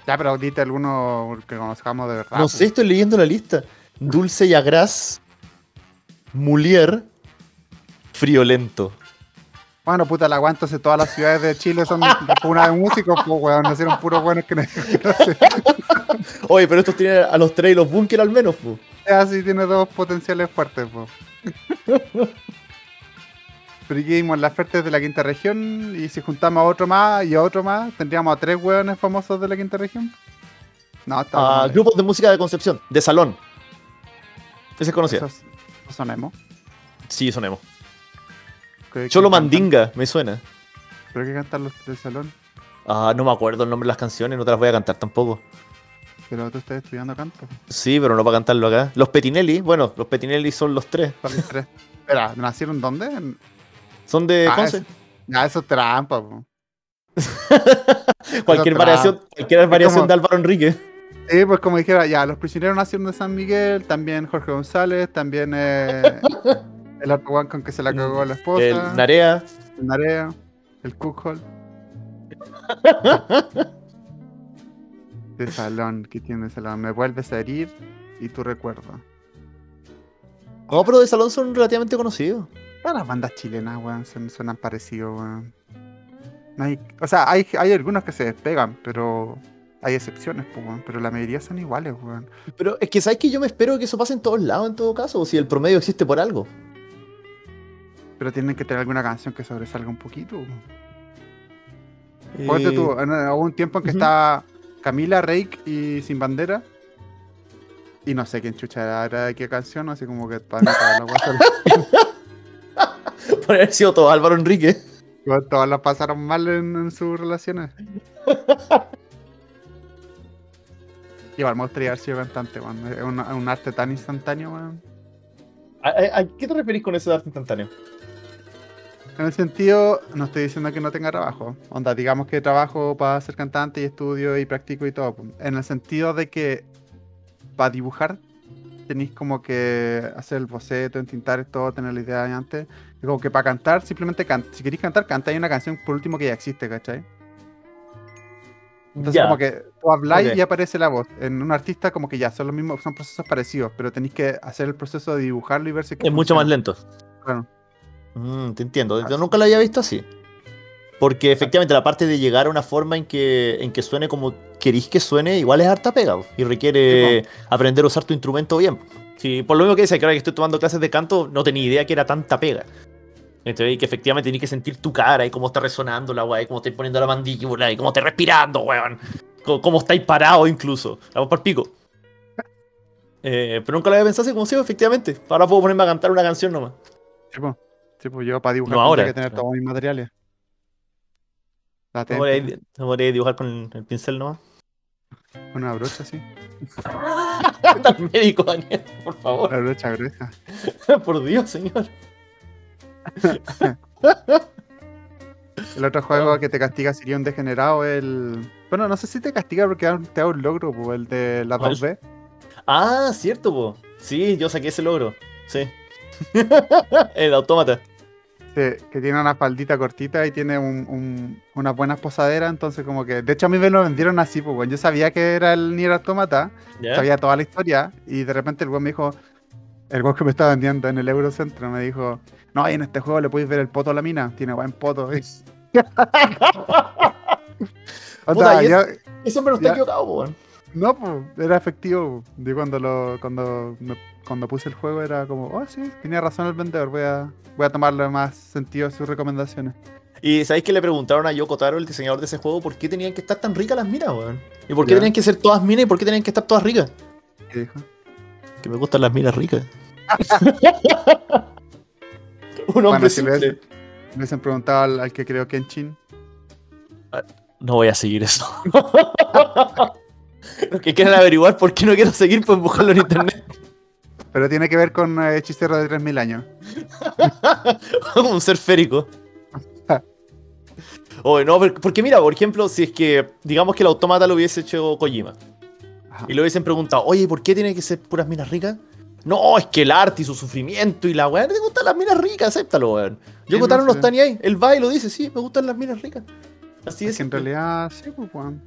Ya, pero dite alguno que conozcamos de verdad. no sé, estoy leyendo la lista. Dulce y Agras. Mulier. Friolento. Bueno, puta, la aguanto si todas las ciudades de Chile son una de músicos, pues, weón. Nacieron puros buenos que no. Oye, pero estos tienen a los tres y los Bunkers al menos, pues. Ya sí tiene dos potenciales fuertes, pues. Pero aquí vimos las ofertas de la quinta región y si juntamos a otro más y a otro más, tendríamos a tres hueones famosos de la quinta región. No, está mal. grupos de música de Concepción. De salón. Ese es conocido. Son emo. Sí, son emo. ¿Qué- Cholo cantan? Mandinga, me suena. ¿Pero qué cantan los del salón? Ah, no me acuerdo el nombre de las canciones, no te las voy a cantar tampoco. Pero tú estás estudiando canto. Sí, pero no para cantarlo acá. Los Petinelli, bueno, los Petinelli son los tres. Son los tres. Espera, ¿nacieron dónde? En- Son de Ah, Conce. es- Ya, eso es trampa, po. Cualquier variación, cualquier variación como- de Álvaro Enrique. Sí, pues como dijera, ya, los prisioneros nacieron de San Miguel, también Jorge González, también eh, el otro guan con que se la cagó la esposa, El Narea. el Narea, el Cuckhol. de salón, ¿qué tiene de salón? Me vuelves a herir y tu recuerdo. No, pero de salón son relativamente conocidos. Todas las bandas chilenas, weón, son- suenan parecidos, weón. No hay- o sea, hay, hay algunos que se despegan, pero hay excepciones, pues, weón, pero la mayoría son iguales, weón. Pero es que sabes que yo me espero que eso pase en todos lados en todo caso, o si el promedio existe por algo. Pero tienen que tener alguna canción que sobresalga un poquito. weón. Ponte tú, en, hubo un tiempo en que ujú. estaba Camila, Rake y Sin Bandera. Y no sé quién chucha era, de qué canción, así como que para guasas- Por haber sido todo Álvaro Enrique. igual todas las pasaron mal en, en sus relaciones. Igual me gustaría haber sido cantante, weón. Es un, un arte tan instantáneo, weón. ¿A, qué te referís con eso de arte instantáneo? En el sentido, no estoy diciendo que no tenga trabajo. Onda, digamos que trabajo para ser cantante y estudio y practico y todo. En el sentido de que para dibujar tenéis como que hacer el boceto, entintar todo, tener la idea de antes. Y como que para cantar, simplemente can si queréis cantar, cantáis una canción por último que ya existe, ¿cachai? Entonces como que tú habláis Ok. y aparece la voz. En un artista como que ya son los mismos, son procesos parecidos, pero tenéis que hacer el proceso de dibujarlo y ver si es que Es mucho más lento. Claro. Mm, te entiendo. Yo nunca lo había visto así. Porque efectivamente la parte de llegar a una forma en que, en que suene como querís que suene, igual es harta pega. Y requiere aprender a usar tu instrumento bien. Sí, por lo mismo que dice, que ahora que estoy tomando clases de canto, no tenía idea que era tanta pega. Entonces, y que efectivamente tenés que sentir tu cara y cómo está resonando la weá, y cómo estáis poniendo la mandíbula, y cómo estáis respirando, weón. Cómo, cómo estáis parados incluso. La voz para pico. Eh, pero nunca lo había pensado así como sí, efectivamente. Ahora puedo ponerme a cantar una canción nomás. Sí, po. Sí, po, yo para dibujar No ahora. que tener todos mis materiales. No podría, dibujar con el, el pincel nomás. una brocha así, Tan médico, Daniel, por favor. una brocha gruesa. Por Dios, señor. El otro juego que te castiga sería un degenerado, el... Bueno, no sé si te castiga porque te da un logro, po, el de la ¿Cuál? 2B. Ah, cierto, po. Sí, yo saqué ese logro. Sí. el autómata. Que, que tiene una faldita cortita y tiene un, un- unas buenas posaderas, entonces como que... De hecho a mí me lo vendieron así, pues bueno, yo sabía que era el Nier Automata, sabía toda la historia y de repente el weón me dijo, el weón que me estaba vendiendo en el Eurocentro me dijo, no, y en este juego le puedes ver el poto a la mina, tiene buen poto. Onda, y es- ya- Ese hombre no está equivocado, po. weón. No, pues, era efectivo. Yo cuando lo, cuando, me- cuando puse el juego era como, oh sí, tenía razón el vendedor, voy a, voy a tomarle más sentido a sus recomendaciones. Y sabéis que le preguntaron a Yoko Taro, el diseñador de ese juego, por qué tenían que estar tan ricas las minas, weón. Y por qué tenían que ser todas minas y por qué tenían que estar todas ricas. ¿Qué dijo? Que me gustan las minas ricas. Un Bueno, hombre si le simple. Me hubiesen preguntado al, al que creó Kenshin. No voy a seguir eso. Los que quieran averiguar por qué no quiero seguir, pueden buscarlo en internet. Pero tiene que ver con eh, hechicero de 3000 años. un ser férico. Oye, no, porque mira, por ejemplo, si es que digamos que el automata lo hubiese hecho Kojima Ajá. y le hubiesen preguntado, oye, ¿por qué tiene que ser puras minas ricas? No, es que el arte y su sufrimiento y la weá, te gustan las minas ricas, acéptalo, weón. Yo Sí, Kotaro no no sé. está ni ahí, él va y lo dice, sí, me gustan las minas ricas. Así Es es. que en realidad, sí, pues, weón.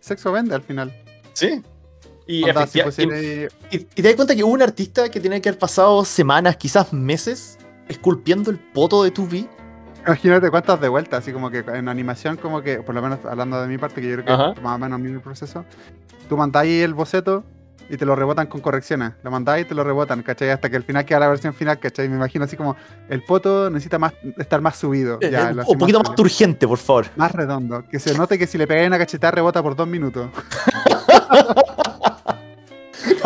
Sexo vende al final. Sí. Y, si y- Y, y te das cuenta que hubo un artista que tiene que haber pasado semanas, quizás meses, esculpiendo el poto de tu V. Imagínate cuántas de vuelta, así como que en animación, como que, por lo menos hablando de mi parte, que yo creo que Ajá. es más o menos mi proceso, tú mandáis el boceto y te lo rebotan con correcciones. Lo mandáis y te lo rebotan, ¿cachai? Hasta que al final queda la versión final, ¿cachai? Me imagino así como el poto necesita más estar más subido. Ya, Eh, lo un poquito más más, turgente, por favor. más redondo. Que se note que si le pegáis una cachetada rebota por dos minutos.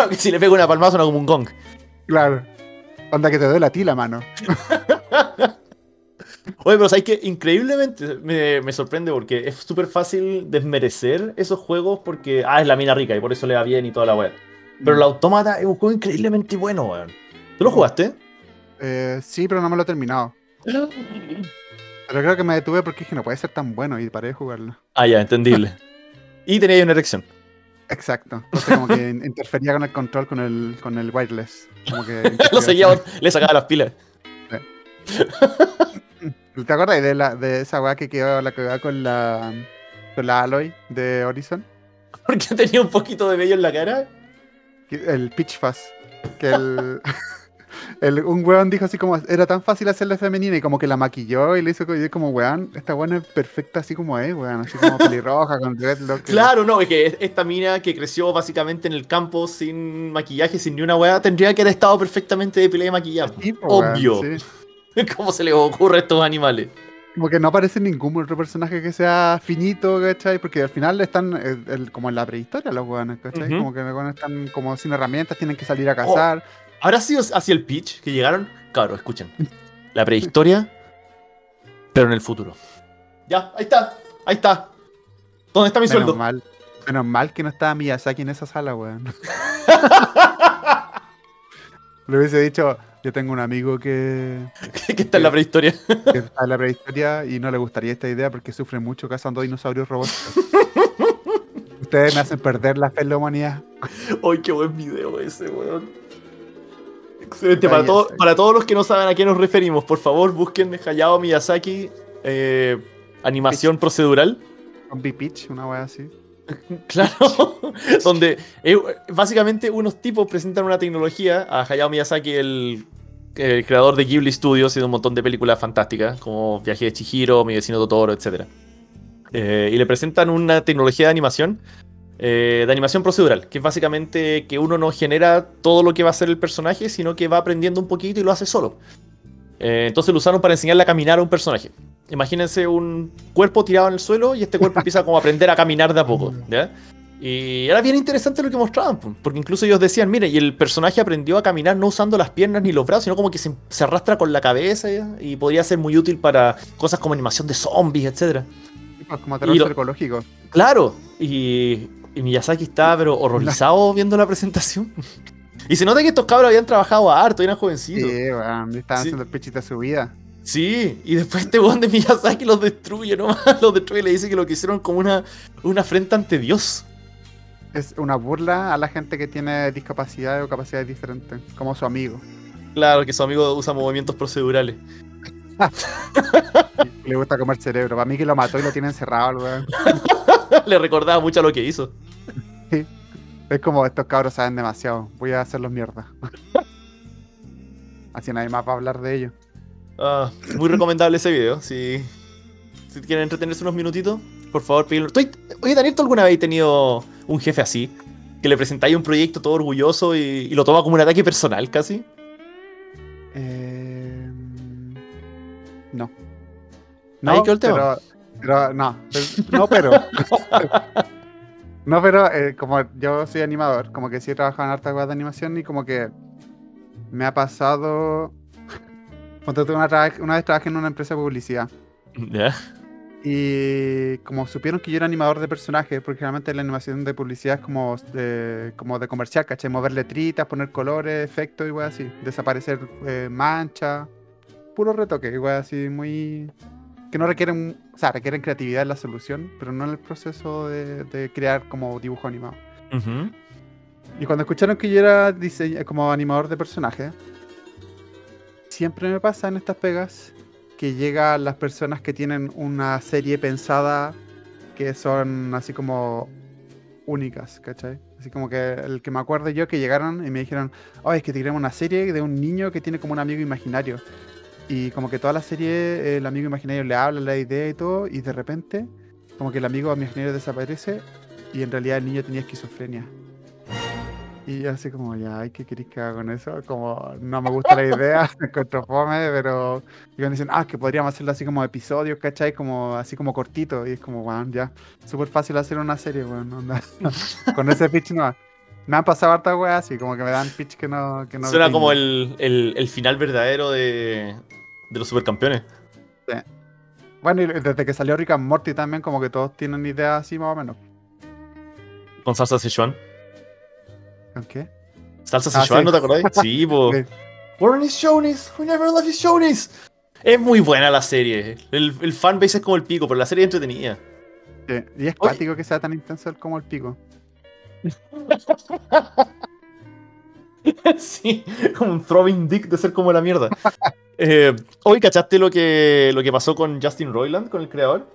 que si le pego una palmada suena como un gong. Claro. Onda que te duele a ti la mano. Oye, pero sabes que increíblemente me, me sorprende porque es súper fácil desmerecer esos juegos porque, ah, es la mina rica y por eso le va bien y toda la web. Pero el Automata es un juego increíblemente bueno, weón. ¿Tú lo jugaste? Eh, sí, pero no me lo he terminado. Pero creo que me detuve porque dije, no puede ser tan bueno y paré de jugarlo. Ah, ya, entendible. y tenía ahí una erección. Exacto. Entonces como que in- interfería con el control con el, con el wireless. Como que lo seguía, le sacaba las pilas. ¿Te acuerdas de, la, de esa weá que quedó la que con la con la Aloy de Horizon? Porque tenía un poquito de vello en la cara. El Pitch Fuzz. Que el, el- un weón dijo así como, era tan fácil hacerla femenina y como que la maquilló y le hizo y como, weón, esta weón es perfecta así como es, weón, así como pelirroja, con dreadlock. Claro, no, es que es- esta mina que creció básicamente en el campo sin maquillaje, sin ni una weá, tendría que haber estado perfectamente maquillada. Sí, po, weón, Obvio. sí. ¿Cómo se les ocurre a estos animales? Como que no aparece ningún otro personaje que sea finito, ¿cachai? Porque al final están eh, el- como en la prehistoria los weones, ¿cachai? Como que los weones están como sin herramientas, tienen que salir a cazar. ¿Habrá sido hacia el pitch que llegaron? Claro, escuchen. La prehistoria, pero en el futuro. Ya, ahí está, ahí está. ¿Dónde está mi menos sueldo? mal. Menos mal que no estaba Miyazaki en esa sala, weón. Le hubiese dicho, Yo tengo un amigo que, que está en la prehistoria. que está en la prehistoria y no le gustaría esta idea porque sufre mucho cazando dinosaurios robots. Ustedes me hacen perder la fe en la humanidad. ¡Ay, qué buen video ese, weón! Excelente. Para, todo- para todos los que no saben a qué nos referimos, por favor, busquen Hayao Miyazaki, eh, animación procedural. Con B-Pitch, una wea así. Claro, donde eh, básicamente unos tipos presentan una tecnología a Hayao Miyazaki, el, el creador de Ghibli Studios y de un montón de películas fantásticas, como Viaje de Chihiro, Mi vecino Totoro, etc. Eh, y le presentan una tecnología de animación, eh, de animación procedural, que es básicamente que uno no genera todo lo que va a hacer el personaje, sino que va aprendiendo un poquito y lo hace solo. Eh, entonces lo usaron para enseñarle a caminar a un personaje. Imagínense un cuerpo tirado en el suelo y este cuerpo empieza como a aprender a caminar de a poco, ¿ya? Y era bien interesante lo que mostraban, po, porque incluso ellos decían, mire, y el personaje aprendió a caminar no usando las piernas ni los brazos, sino como que se, se arrastra con la cabeza ¿ya? y podría ser muy útil para cosas como animación de zombies, etcétera. Pues como terror psicológico. Claro, y, y Miyazaki estaba pero horrorizado viendo la presentación. Y se nota que estos cabros habían trabajado harto, eran Sí, jovencitos. weón. Estaban Sí. haciendo el pitch de su vida. Sí, y después este weón de Miyazaki los destruye nomás, los destruye y le dice que lo que hicieron como una, una afrenta ante Dios. Es una burla a la gente que tiene discapacidades o capacidades diferentes, como su amigo. Claro, que su amigo usa movimientos procedurales. Le gusta comer cerebro. Para mí que lo mató y lo tiene encerrado, el weón. Le recordaba mucho a lo que hizo. Es como estos cabros saben demasiado. Voy a hacerlos mierda. Así nadie más va a hablar de ello. Ah, muy recomendable ese video. Si, si quieren entretenerse unos minutitos, por favor, pídenlo. ¿Tú- Oye, Daniel, ¿tú alguna vez has tenido un jefe así? Que le presentáis un proyecto todo orgulloso y, y lo toma como un ataque personal casi. No. Ahí quedó el tema. Pero, pero no. Pero- No, pero. no, pero eh, como yo soy animador, como que sí he trabajado en hartas cosas de animación y como que me ha pasado. Una, tra- una vez trabajé en una empresa de publicidad. Ya. Y como supieron que yo era animador de personajes, porque generalmente la animación de publicidad es como de, como de comercial, ¿cachai? Mover letritas, poner colores, efectos y wey así. Desaparecer eh, manchas. Puro retoque, igual así, muy. que no requieren. O sea, requieren creatividad en la solución, pero no en el proceso de, de crear como dibujo animado. Ujú. Y cuando escucharon que yo era como animador de personajes, siempre me pasa en estas pegas que llegan las personas que tienen una serie pensada que son así como únicas, ¿cachai? Así como que el que me acuerdo yo que llegaron y me dijeron, oh, es que te queremos una serie de un niño que tiene como un amigo imaginario. Y como que toda la serie, el amigo imaginario le habla la idea y todo, y de repente, como que el amigo imaginario desaparece y en realidad el niño tenía esquizofrenia. Y así como, ya, ay, ¿qué queréis que haga con eso? Como, no me gusta la idea, me encuentro fome, pero... Y me dicen, ah, que podríamos hacerlo así como episodios, ¿cachai? Como, así como cortito. Y es como, bueno, ya, súper fácil hacer una serie, weón. onda. con ese pitch no. Me han pasado hartas weas así, como que me dan pitch que no... Que no Suena tengo. como el, el- el final verdadero de, de los supercampeones. Bueno, y desde que salió Rick and Morty también, como que todos tienen ideas así más o menos. Con salsa Sichuan. ¿Con qué? ¿Salsa Ah, Sichuan, sí. no te acordáis? Sí, po. Sí. We're in his Shoney's. We never left his Shoney's. Es muy buena la serie. El, el fanbase es como el pico, pero la serie es entretenida. Sí, Y es cuático que sea tan intenso como el pico. sí, como un throwing dick de ser como la mierda. Eh, Hoy, ¿cachaste lo que, lo que pasó con Justin Roiland, con el creador?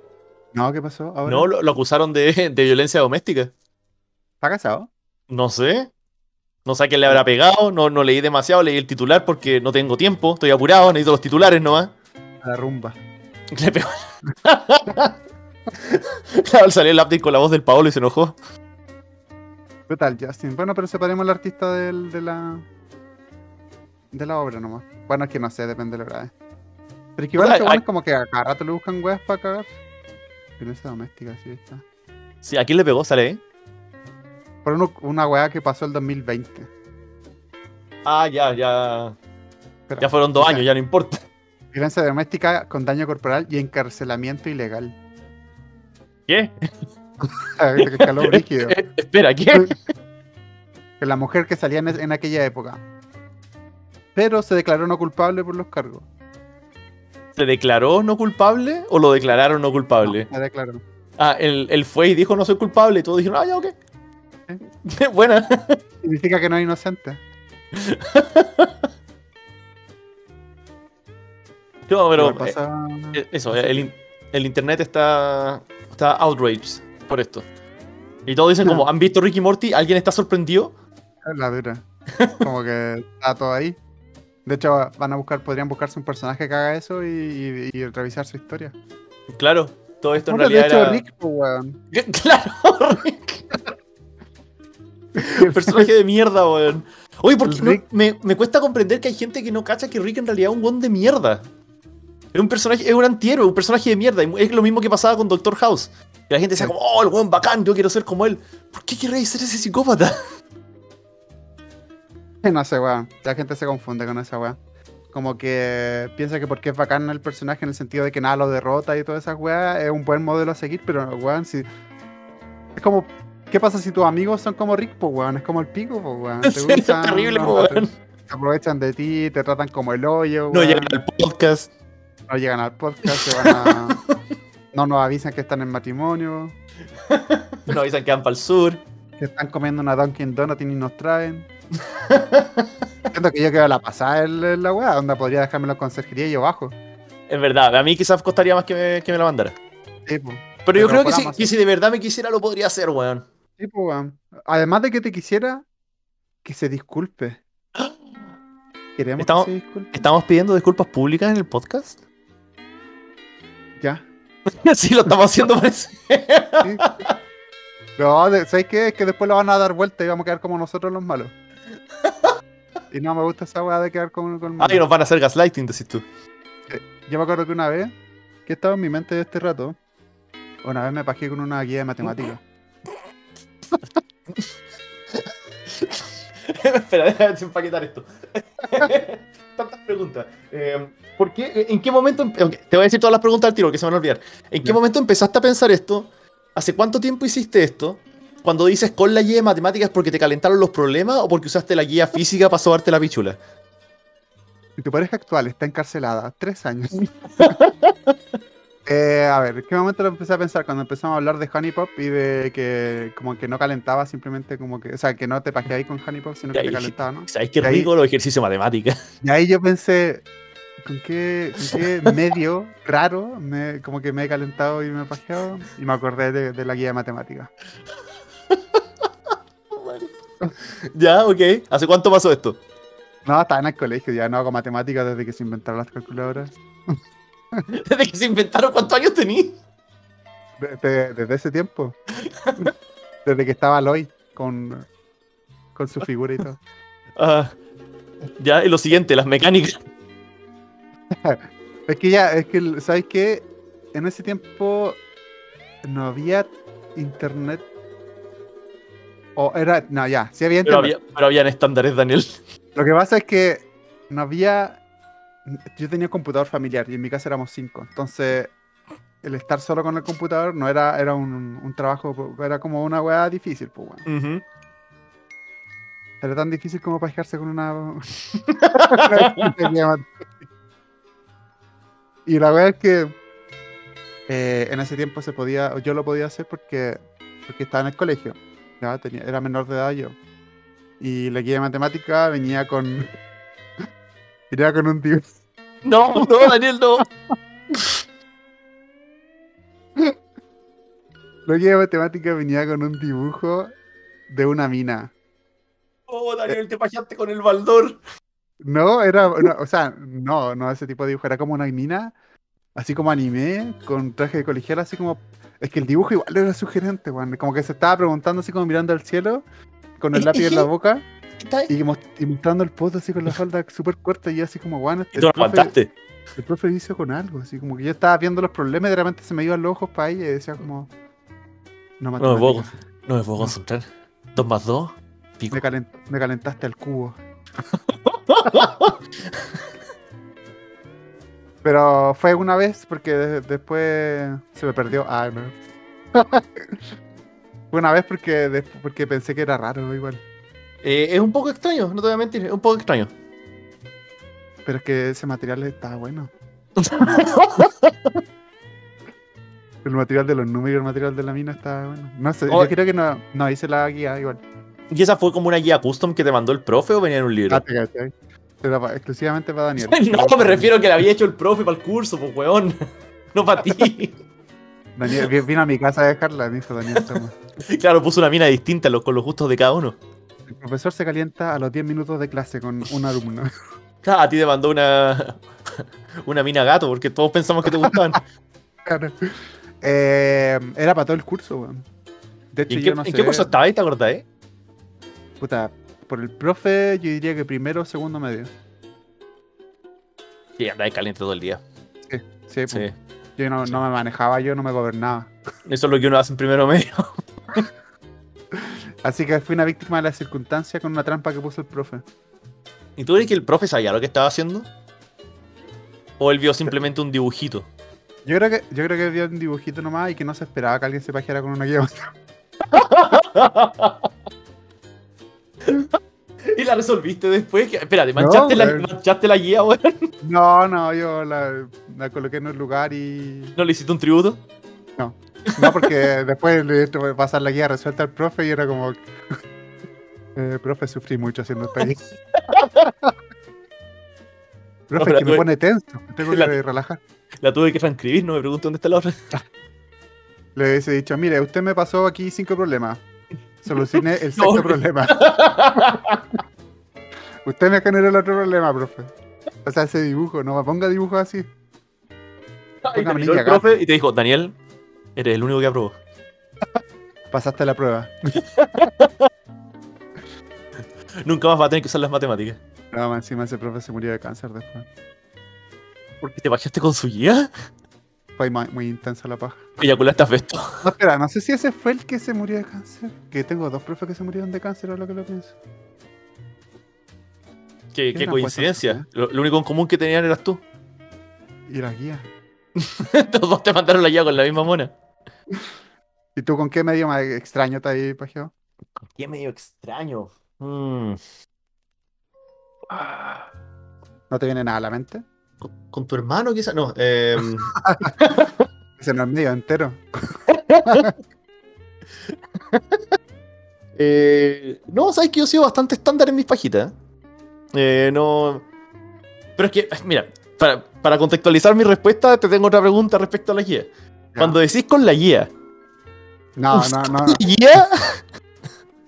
No, ¿qué pasó? Ahora? No, lo, lo acusaron de, de violencia doméstica. ¿Está casado? No sé. No sé a quién le habrá pegado. No, no leí demasiado. Leí el titular porque no tengo tiempo. Estoy apurado. Necesito los titulares nomás. A la rumba. Le pegó. claro, salió el update con la voz del Paolo y se enojó. ¿Qué tal, Justin? Bueno, pero separemos al artista del, de la. de la obra nomás. Bueno, es que no sé, depende de la verdad. Pero es que igual O sea, hay- es como que a cada rato le buscan weas para cagar. Violencia doméstica, sí está. Sí, ¿a quién le pegó? Sale ahí. Por uno- una wea que pasó el 2020. Ah, ya, ya. Ya fueron dos o sea, años, ya no importa. Violencia doméstica con daño corporal y encarcelamiento ilegal. ¿Qué? que escaló brígido. Eh, Espera, ¿qué? La mujer que salía en, aquella época. pero se declaró no culpable por los cargos. ¿Se declaró no culpable o lo declararon no culpable? Se declaró. Ah, él, él fue y dijo no soy culpable y todos dijeron, ah, ya, ok. Buena. Significa que no es inocente. No, pero pasa- eh, eso, el, el internet está, está outraged por esto. Y todos dicen como, ¿han visto Ricky Morty? ¿Alguien está sorprendido? Es la dura. Como que está todo ahí. De hecho, van a buscar, podrían buscarse un personaje que haga eso y, y- y revisar su historia. Claro, todo esto en realidad de hecho, era... Rick, po, weón. Claro, Rick. El personaje de mierda, weón. Oye, porque no- me, me cuesta comprender que hay gente que no cacha que Rick en realidad es un weón de mierda. Es un personaje, es un antihéroe, un personaje de mierda. Es lo mismo que pasaba con Doctor House. Que la gente Sí. como, oh, el weón bacán, yo quiero ser como él. ¿Por qué querréis ser ese psicópata? No sé, weón. La gente se confunde con esa weón. Como que piensa que porque es bacán el personaje en el sentido de que nada lo derrota y todas esas weas, es un buen modelo a seguir, pero weón, si. Es como. ¿Qué pasa si tus amigos son como Rick, weón? Es como el pico, pues weón. Te Sí, es terrible, no, po, te- weón. Se aprovechan de ti, te tratan como el hoyo, No weón. llegan al podcast. No llegan al podcast, se van a. No nos avisan que están en matrimonio, No avisan que van para el sur. que están comiendo una Dunkin' Donut y ni nos traen. Siento que yo quedo a la pasada en la weá, onda podría dejármelo en conserjería y yo bajo. Es verdad, a mí quizás costaría más que me, que me la mandara. Sí, po. Pero yo creo que si, que si de verdad me quisiera lo podría hacer, weón. Sí, po, weón. Además de que te quisiera, que se disculpe. Queremos Estamos- que se disculpe. ¿Estamos pidiendo disculpas públicas en el podcast? Sí, lo estamos haciendo, parece. sí. No, ¿sabes qué? Es que después lo van a dar vuelta y vamos a quedar como nosotros los malos. Y no me gusta esa weá de quedar con, con Ah, y nos van a hacer gaslighting, decís tú. Yo me acuerdo que una vez, que estaba en mi mente de este rato, una vez me pasé con una guía de matemáticas. Espera, déjame desempaquetar esto. Tantas preguntas. Eh, ¿por qué, ¿En qué momento? empe- ok, te voy a decir todas las preguntas al tiro, que se van a olvidar. ¿En qué momento empezaste a pensar esto? ¿Hace cuánto tiempo hiciste esto? Cuando dices con la guía de matemáticas porque te calentaron los problemas o porque usaste la guía física para sobarte la pichula. Y tu pareja actual está encarcelada, tres años. Eh, a ver, ¿en qué momento lo empecé a pensar? Cuando empezamos a hablar de Honey Pop y de que como que no calentaba, simplemente como que, o sea, que no te pajeabas con Honey Pop, sino que te calentaba, ¿no? ¿Sabes qué ahí- rico los ejercicios de matemáticas? Y ahí yo pensé, ¿con qué, con qué medio raro me, como que me he calentado y me he pajeado? Y me acordé de, de la guía de matemáticas. ya, ok. ¿Hace cuánto pasó esto? No, estaba en el colegio, ya no hago matemáticas desde que se inventaron las calculadoras. Desde que se inventaron, ¿cuántos años tení? Desde, desde ese tiempo. desde que estaba Loy con, con su figura y todo. Ah, ya, y lo siguiente, las mecánicas. Es que ya, es que, ¿sabes qué? En ese tiempo no había internet. O era, no, ya, sí había Pero, internet. había, pero habían estándares, Daniel. Lo que pasa es que no había. Yo tenía computador familiar y en mi casa éramos cinco. Entonces, el estar solo con el computador no era, era un, un trabajo, era como una weá difícil, pues weón. Ujú. Era tan difícil como pajearse con una. y la verdad es que eh, en ese tiempo se podía, yo lo podía hacer porque, porque estaba en el colegio. ¿ya? Tenía, era menor de edad yo. Y la guía de matemática venía con. venía con un dibujo. No, no, Daniel, no. La guía de matemática venía con un dibujo de una mina. Oh, Daniel, te pajaste con el baldor. No, era, no, o sea, no, no ese tipo de dibujo, era como una mina, así como anime, con traje de colegial, así como, es que el dibujo igual era sugerente, weón, como que se estaba preguntando así como mirando al cielo, con el lápiz en la boca, y, y mostrando el poto así con la falda súper corta, y así como, weón, Y tú no el, profe, aguantaste. el profe hizo con algo, así como que yo estaba viendo los problemas y de repente se me iban los ojos para ella y decía como, no No me puedo, no me puedo concentrar. Dos más dos. Pico. me, calent- me calentaste al cubo. Pero fue una vez porque de- después se me perdió. Ah, no. fue una vez porque, porque pensé que era raro igual. Eh, es un poco extraño, no te voy a mentir, es un poco extraño. Pero es que ese material está bueno. el material de los números y el material de la mina está bueno. No sé, Oh. yo creo que no, no hice la guía igual. ¿Y esa fue como una guía custom que te mandó el profe o venía en un libro? Ah. Era pa- exclusivamente para Daniel. No, me refiero a que la había hecho el profe para el curso, pues weón. No para ti. Daniel vi- vino a mi casa a dejarla, me dijo Daniel. toma. claro, puso una mina distinta con los gustos de cada uno. El profesor se calienta a los 10 minutos de clase con un alumno. Ah, a ti te mandó una. Una mina gato, porque todos pensamos que te gustaban. Claro. Eh, era para todo el curso, weón. De hecho, ¿Y en, yo qué, no en sé. qué curso estabas ahí, te acordás, eh? Puta, por el profe, yo diría que primero o segundo medio. Sí, andabas caliente todo el día. Sí, sí, Sí. pues. Yo no, no me manejaba, yo no me gobernaba. Eso es lo que uno hace en primero medio. Así que fui una víctima de la circunstancia con una trampa que puso el profe. ¿Y tú crees que el profe sabía lo que estaba haciendo? ¿O él vio simplemente un dibujito? Yo creo que, yo creo que vio un dibujito nomás y que no se esperaba que alguien se pajeara con una guía. ¿Y la resolviste después? ¿Qué- Espérate, manchaste, No, la, manchaste la guía, weón. No, no, yo la, la coloqué en un lugar y. ¿No le hiciste un tributo? No, porque después le pasar la guía resuelta al profe y era como. eh, profe, sufrí mucho haciendo esta guía. profe, es que me pone tenso, tengo La- que relajar. La tuve que transcribir, no me pregunto dónde está la otra. Le hubiese dicho, mire, usted me pasó aquí cinco problemas. Solucione el No. sexto problema. usted me generó el otro problema, profe. O sea, ese dibujo, no me ponga dibujos así. Y te el profe y te dijo, Daniel, eres el único que aprobó. Pasaste la prueba. Nunca más va a tener que usar las matemáticas. No, más encima ese profe se murió de cáncer después. ¿Por qué te bajaste con su guía? Fue muy, muy intensa la paja. Eyaculaste afecto. No, espera, no sé si ese fue el que se murió de cáncer. Que tengo dos profes que se murieron de cáncer, ahora que lo pienso. Qué, ¿Qué qué gran coincidencia. Lo, lo único en común que tenían eras tú. Y la guía. Los dos te mandaron la guía con la misma mona. ¿Y tú con qué medio más extraño te has pajeado? Qué medio extraño. Mm. Ah, ¿No te viene nada a la mente? ¿Con, con tu hermano quizás? No. em, Ese no es medio entero. eh, no, sabes que yo he sido bastante estándar en mis pajitas. Eh, no. Pero es que, mira, para, para contextualizar mi respuesta, te tengo otra pregunta respecto a la guía. Cuando decís con la guía, No, no, no. ¿la guía?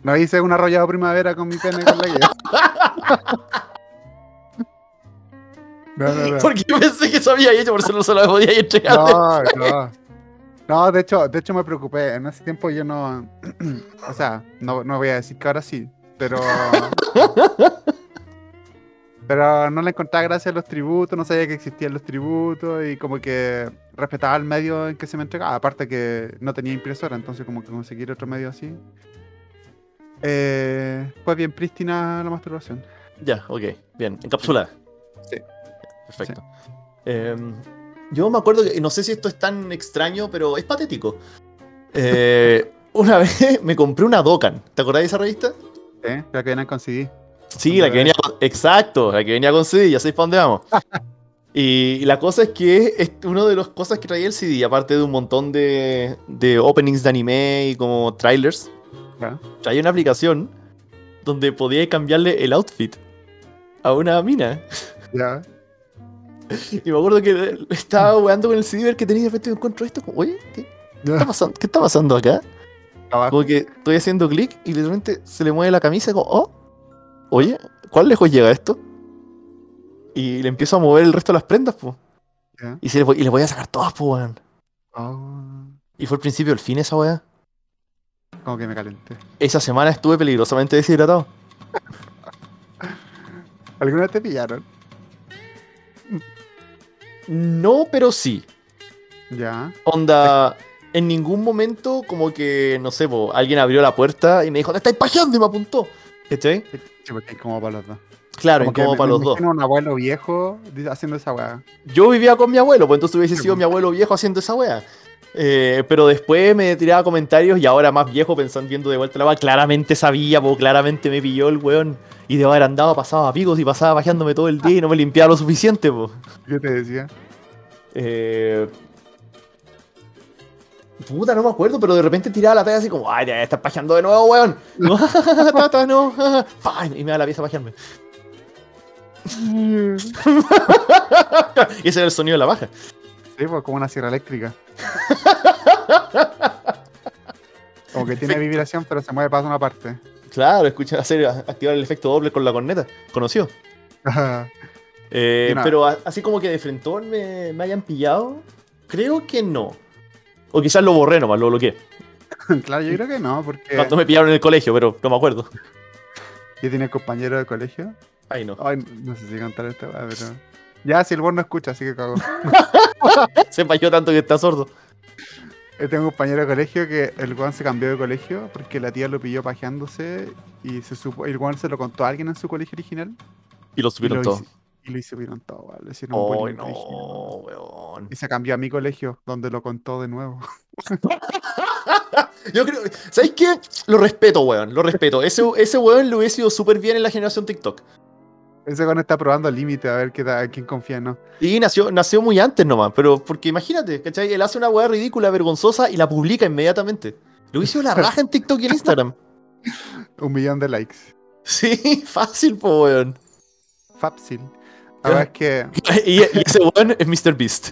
No hice un arrollado primavera con mi pene con la guía. No, no, no. Porque pensé que eso había hecho, por eso no se lo podía entregar. No, no. No, de hecho, de hecho me preocupé. En ese tiempo yo no. O sea, no, no voy a decir que ahora sí, pero. Pero no le encontraba gracia a los tributos, no sabía que existían los tributos y como que respetaba el medio en que se me entregaba. Aparte que no tenía impresora, entonces como que conseguir otro medio así. Eh, fue bien prístina la masturbación. Ya, ok, bien, encapsulada. Sí. Perfecto. Em, yo me acuerdo que, no sé si esto es tan extraño, pero es patético. Eh, una vez me compré una Dokkan. ¿Te acordás de esa revista? ¿Eh? La que vienen con CD. Sí, la que venía con, exacto, la que venía con CD, ya sabéis para dónde vamos. y la cosa es que es una de las cosas que traía el CD, aparte de un montón de, de openings de anime y como trailers, traía una aplicación donde podía cambiarle el outfit a una mina. ¿Ya? Y me acuerdo que estaba weando con el CD ver que tenía y de repente encuentro esto como, oye, ¿qué está pasando, ¿qué está pasando acá? Abajo. Como que estoy haciendo clic y de repente se le mueve la camisa y como, oh, oye, ¿cuán lejos llega esto? Y le empiezo a mover el resto de las prendas, pues. Y, se le, voy- y le voy a sacar todas, pues, weón. Oh, Y fue el principio del fin esa weá. como que me calenté. Esa semana estuve peligrosamente deshidratado. ¿Alguna vez te pillaron? No, pero sí. Ya. Onda, en ningún momento como que, no sé, po, alguien abrió la puerta y me dijo, te estáis pajeando y me apuntó. ¿Cachai? Sí, porque como para los dos. Claro, Como para me los dos. un abuelo viejo haciendo esa weá. Yo vivía con mi abuelo, pues entonces hubiese sido mi abuelo viejo haciendo esa wea. Eh, pero después me tiraba comentarios y ahora más viejo pensando viendo de vuelta la weá, claramente sabía, po, claramente me pilló el weón. Y de haber andado pasaba a picos y pasaba bajándome todo el día y no me limpiaba lo suficiente, po. ¿Qué te decía? Eh... Puta, no me acuerdo, pero de repente tiraba la talla así como, ay, ya estás pajeando de nuevo, weón. No, tata, no. Y me da la pieza a pajearme. y ese era el sonido de la baja. Sí, pues como una sierra eléctrica. Como que tiene vibración, pero se mueve para una parte. Claro, escucha hacer activar el efecto doble con la corneta. Conoció. Eh, pero a- así como que de frentón me, me hayan pillado, creo que no. O quizás lo borré nomás, lo bloqueé. claro, yo creo que no, porque Cuando me pillaron en el colegio, pero no me acuerdo. yo tenía compañero de colegio. Ay, no. Ay, no sé si cantar esta, pero. Ya, si el no escucha, así que cago. Se falló tanto que está sordo. Yo tengo un compañero de colegio que el Juan se cambió de colegio porque la tía lo pilló pajeándose y se supo, el Juan se lo contó a alguien en su colegio original Y lo y subieron lo, todo. y lo hicieron todo, weón, le hicieron Ay, bullying no, weón. Y se cambió a mi colegio, donde lo contó de nuevo. Yo creo. ¿Sabéis qué? Lo respeto, weón. Lo respeto. Ese, ese weón lo hubiese ido súper bien en la generación TikTok. Ese Juan está probando el límite a ver qué a quién confía, ¿no? Y nació, nació muy antes nomás, pero porque imagínate, ¿cachai? Él hace una weá ridícula, vergonzosa y la publica inmediatamente. Lo hizo la raja en TikTok y en Instagram. Un millón de likes. Sí, fácil, po, weón. Fácil. Ahora es que. Y, y ese weón es Mr. Beast.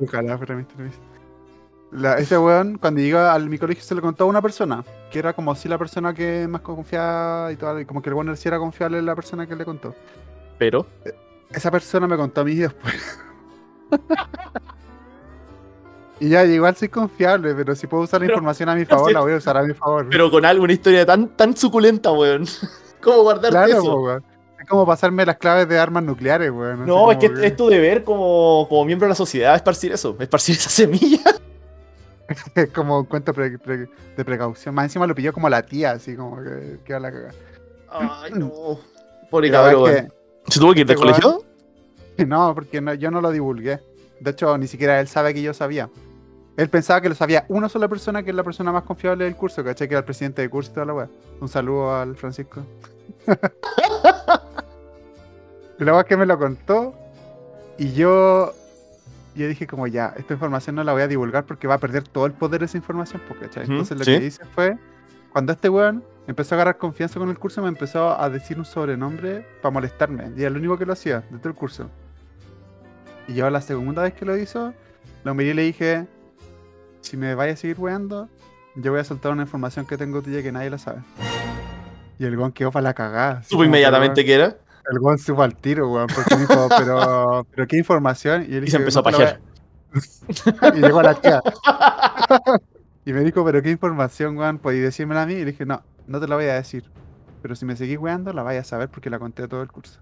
Ojalá fuera Mr. Beast. La- ese weón, cuando llegó al mi colegio, se lo contó a una persona, que era como si la persona que más confiaba y todo, y como que el weón sí era confiable en la persona que le contó. Pero. Esa persona me contó a mí después. y ya, igual soy confiable, pero si puedo usar la Pero- información a mi favor, sí. la voy a usar a mi favor. Pero con algo, una historia tan, tan suculenta, weón. ¿Cómo guardarte claro, eso? weón. Es como pasarme las claves de armas nucleares, weón. No, es que es tu deber como, como miembro de la sociedad esparcir eso, esparcir esa semilla. Es como un cuento pre- pre- de precaución. Más encima lo pilló como la tía, así como que, que a la cagada. Ay, no. Pobre cabrón, es. ¿Se tuvo que ir del este colegio? No, porque no- yo no lo divulgué. De hecho, ni siquiera él sabe que yo sabía. Él pensaba que lo sabía una sola persona, que es la persona más confiable del curso, ¿cachai? Que era el presidente de curso y toda la weá. Un saludo al Francisco. y la weá es que me lo contó. Y yo. Yo dije, como ya, esta información no la voy a divulgar porque va a perder todo el poder de esa información, pues, ¿cachai? Entonces lo sí. que hice fue. Cuando este weón empezó a agarrar confianza con el curso, me empezó a decir un sobrenombre para molestarme. Y era lo único que lo hacía, de todo el curso. Y yo la segunda vez que lo hizo, lo miré y le dije, si me vaya a seguir weando, yo voy a soltar una información que tengo tuya que nadie la sabe. Y el weón quedó para la cagada. Supo inmediatamente que era El weón supo al tiro, weón, porque me dijo, pero, pero qué información. Y, le y se empezó a "No voy pajear. y llegó la tía. y me dijo, pero qué información, weón, podéis decírmela a mí. Y le dije, no, no te la voy a decir. Pero si me seguís weando, la vais a saber porque la conté todo el curso.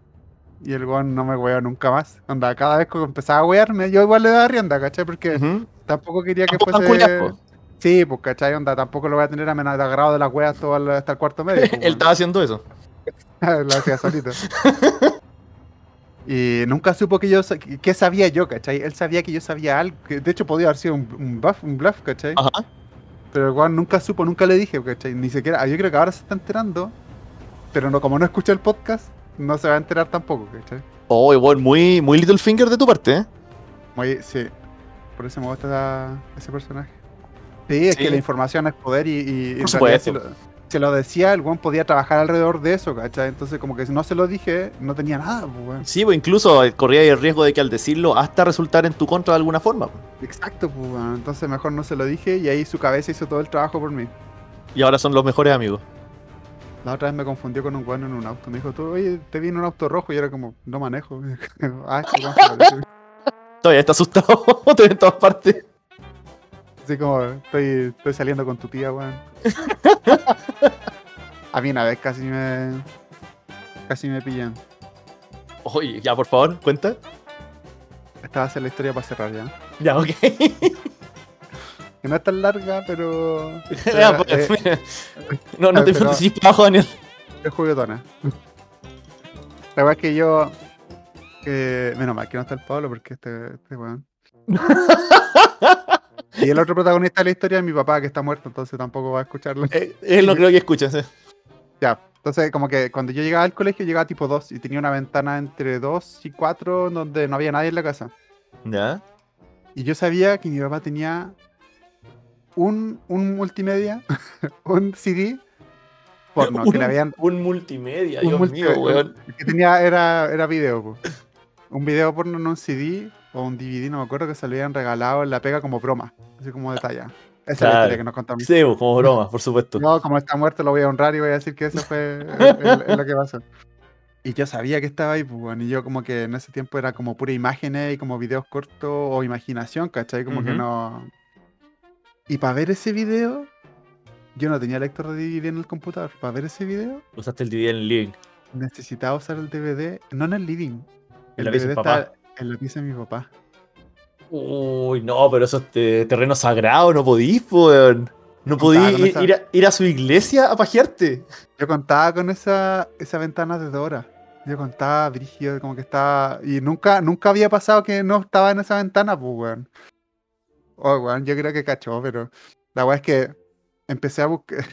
Y el weón no me weó nunca más. Anda, cada vez que empezaba a wearme, yo igual le daba rienda, ¿cachai? Porque Ujú. tampoco quería que fuese. Sí, pues, ¿cachai? Onda, tampoco lo voy a tener a menos de agrado de las weas todo hasta el cuarto medio. pues, Él estaba haciendo eso. lo hacía solito. Y nunca supo que yo que sabía yo, ¿cachai? Él sabía que yo sabía algo. que de hecho, podía haber sido un, un buff, un bluff, ¿cachai? Ajá. Pero weón nunca supo, nunca le dije, ¿cachai? Ni siquiera. Yo creo que ahora se está enterando. Pero no, como no escucha el podcast, no se va a enterar tampoco, ¿cachai? Oh, igual, muy, muy Little Finger de tu parte, ¿eh? Muy, sí. Por eso me gusta ese personaje. Sí, es Sí. que la información es poder y, Por supuesto. Si lo decía, el weón podía trabajar alrededor de eso, ¿cachai? Entonces, como que si no se lo dije, no tenía nada, pues, weón. Sí, pues incluso eh, corría el riesgo de que al decirlo hasta resultar en tu contra de alguna forma. pues. Exacto, pues, weón. Entonces, mejor no se lo dije y ahí su cabeza hizo todo el trabajo por mí. Y ahora son los mejores amigos. La otra vez me confundió con un weón en un auto. Me dijo, tú, oye, te vi en un auto rojo y era como, no manejo. ah, se parece. Todavía está asustado, en todas partes. Así como, estoy, estoy saliendo con tu tía, weón. A mí una vez casi me. Casi me pillan. Oye, ya, por favor, cuenta. Esta va a ser la historia para cerrar ya. Ya, ok. Que no es tan larga, pero. Ya, pues, eh, mira. no, no te para abajo, Daniel. es juguetona. La verdad es que yo. Que, menos mal que no está el Pablo porque este, este weón. Y el otro protagonista de la historia es mi papá, que está muerto, entonces tampoco va a escucharlo. Eh, él no creo que escuche. sí. Ya, entonces como que cuando yo llegaba al colegio llegaba tipo 2 y tenía una ventana entre 2 y 4 donde no había nadie en la casa. ¿Ya? Y yo sabía que mi papá tenía un, un multimedia, un CD porno, que le habían... Un multimedia, un Dios multimedia, mío, weón. el que tenía era, era video, po. Un video porno en un CD o un DVD, no me acuerdo, que se lo habían regalado en la pega como broma, así como detalle. Esa es la historia que nos contamos. Sí, pues, como broma, por supuesto. No, como está muerto lo voy a honrar y voy a decir que eso fue el- el- el- lo que pasó. Y yo sabía que estaba ahí, pues, bueno, y yo como que en ese tiempo era como pura imágenes y como videos cortos o imaginación, ¿cachai? Como que no... Y para ver ese video, yo no tenía lector de DVD en el computador. Para ver ese video, Usaste el DVD en el living. necesitaba usar el DVD, no en el living. El DVD está en la pieza de mi papá. Uy, no, pero eso es te- terreno sagrado, no podís, po, weón. No podís ir, esa- ir a, ir a su iglesia a pajearte. Yo contaba con esa, esa ventana de Dora. Yo contaba brígido, como que estaba. Y nunca, nunca había pasado que no estaba en esa ventana, pues, weón. Oh, weón, yo creo que cachó, pero la weá es que empecé a buscar.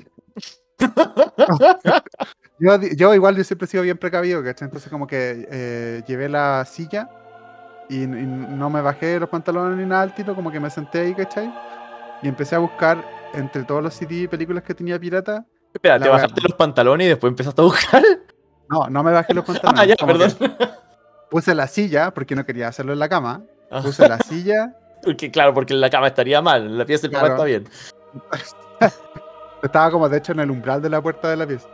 yo igual yo siempre he sido bien precavido, ¿cachai? Entonces como que eh, llevé la silla y, y no me bajé los pantalones ni nada al tiro, como que me senté ahí, ¿cachai? Y empecé a buscar entre todos los CD y películas que tenía pirata. Espera, te wea. bajaste los pantalones y después empezaste a buscar. No, no me bajé los pantalones. Ah, ya, perdón. Puse la silla, porque no quería hacerlo en la cama. Puse la silla, Porque, claro, porque en la cama estaría mal, en la pieza del papá Claro. está bien. estaba como de hecho en el umbral de la puerta de la pieza.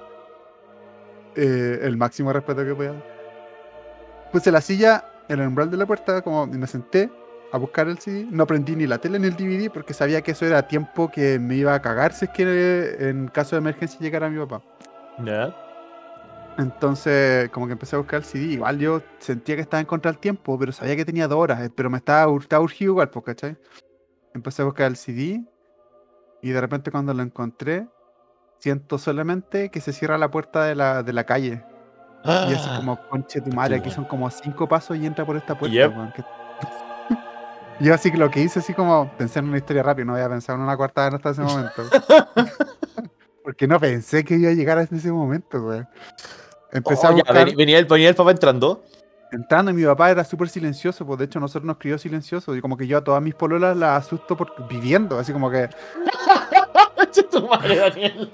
Eh, el máximo respeto que podía dar. Puse la silla en el umbral de la puerta, como me senté a buscar el CD. No prendí ni la tele ni el DVD porque sabía que eso era tiempo que me iba a cagar si es que en caso de emergencia llegara mi papá. Ya. Entonces, como que empecé a buscar el CD. Igual yo sentía que estaba en contra del tiempo, pero sabía que tenía dos horas. eh, Pero me estaba, estaba urgido igual, pues, ¿cachai? Empecé a buscar el CD y de repente cuando lo encontré, siento solamente que se cierra la puerta de la, de la calle. Y así como, conche tu madre, aquí son como cinco pasos y entra por esta puerta. Yep. weón, que- Yo así que lo que hice, así como, pensé en una historia rápida, no había pensado en una cuarta vez hasta ese momento. Porque no pensé que iba a llegar a ese momento, weón. Empecé Oh, a buscar, ven- venía, el, venía el papá entrando. entrando y mi papá era súper silencioso, pues de hecho nosotros nos crió silencioso y como que yo a todas mis pololas las asusto por viviendo, así como que tu madre, Daniel.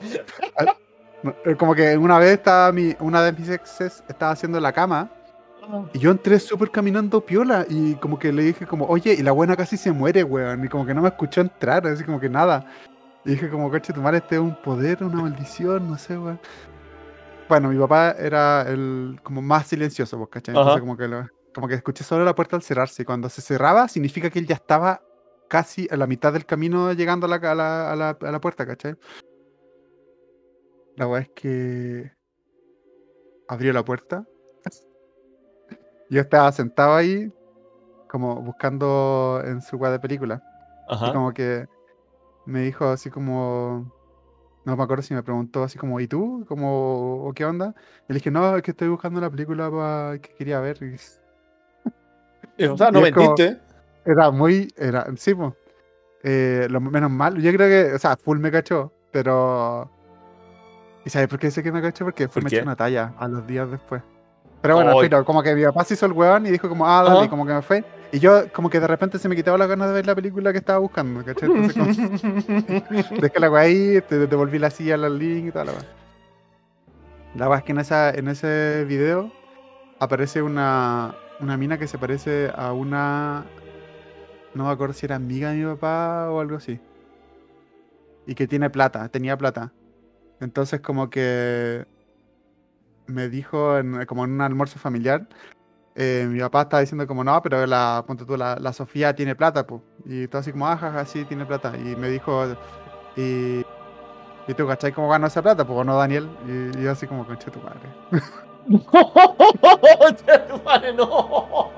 Eh, como que una vez estaba mi, una de mis exes estaba haciendo la cama y yo entré súper caminando piola y como que le dije como, oye, y la buena casi se muere, weón, y como que no me escuchó entrar, así como que nada. Y dije como, coche, tu madre, este es un poder, una maldición, no sé, weón. Bueno, mi papá era el como más silencioso, pues, ¿cachai? Entonces Ajá. como que, lo- como que escuché solo la puerta al cerrarse y cuando se cerraba significa que él ya estaba casi a la mitad del camino llegando a la, a la, a la, a la puerta, ¿cachai? La weá es que abrió la puerta. Yo estaba sentado ahí, como buscando en su weá de película. Y como que me dijo así como. No me acuerdo si me preguntó así como, ¿y tú? Como, ¿o qué onda? Y le dije, no, es que estoy buscando la película pa- que quería ver. Y O sea, no y es como- mentiste. era muy. Era, sí, pues. eh, lo menos mal. Yo creo que, o sea, full me cachó, pero. ¿Y sabes por qué sé que me cachó? Porque fue ¿Por me echó una talla a los días después. Pero bueno, filo, como que mi papá se hizo el weón y dijo como, ah, dale, y como que me fue. Y yo como que de repente se me quitaba las ganas de ver la película que estaba buscando, ¿cachai? Entonces como, dejé la weá ahí, te devolví la silla al link y tal, la weá. La weá es que en, esa, en ese video aparece una, una mina que se parece a una... No me acuerdo si era amiga de mi papá o algo así. Y que tiene plata, tenía plata. Entonces como que me dijo en- como en un almuerzo familiar, eh, mi papá estaba diciendo como no, pero la, ponte tú, la, la Sofía tiene plata, pues. Y todo así como, ah, jaja, sí, tiene plata. Y me dijo, y, ¿y tú cachai cómo ganó esa plata? Pues no, Daniel. Y, y yo así como, conche tu madre. Tu madre, no.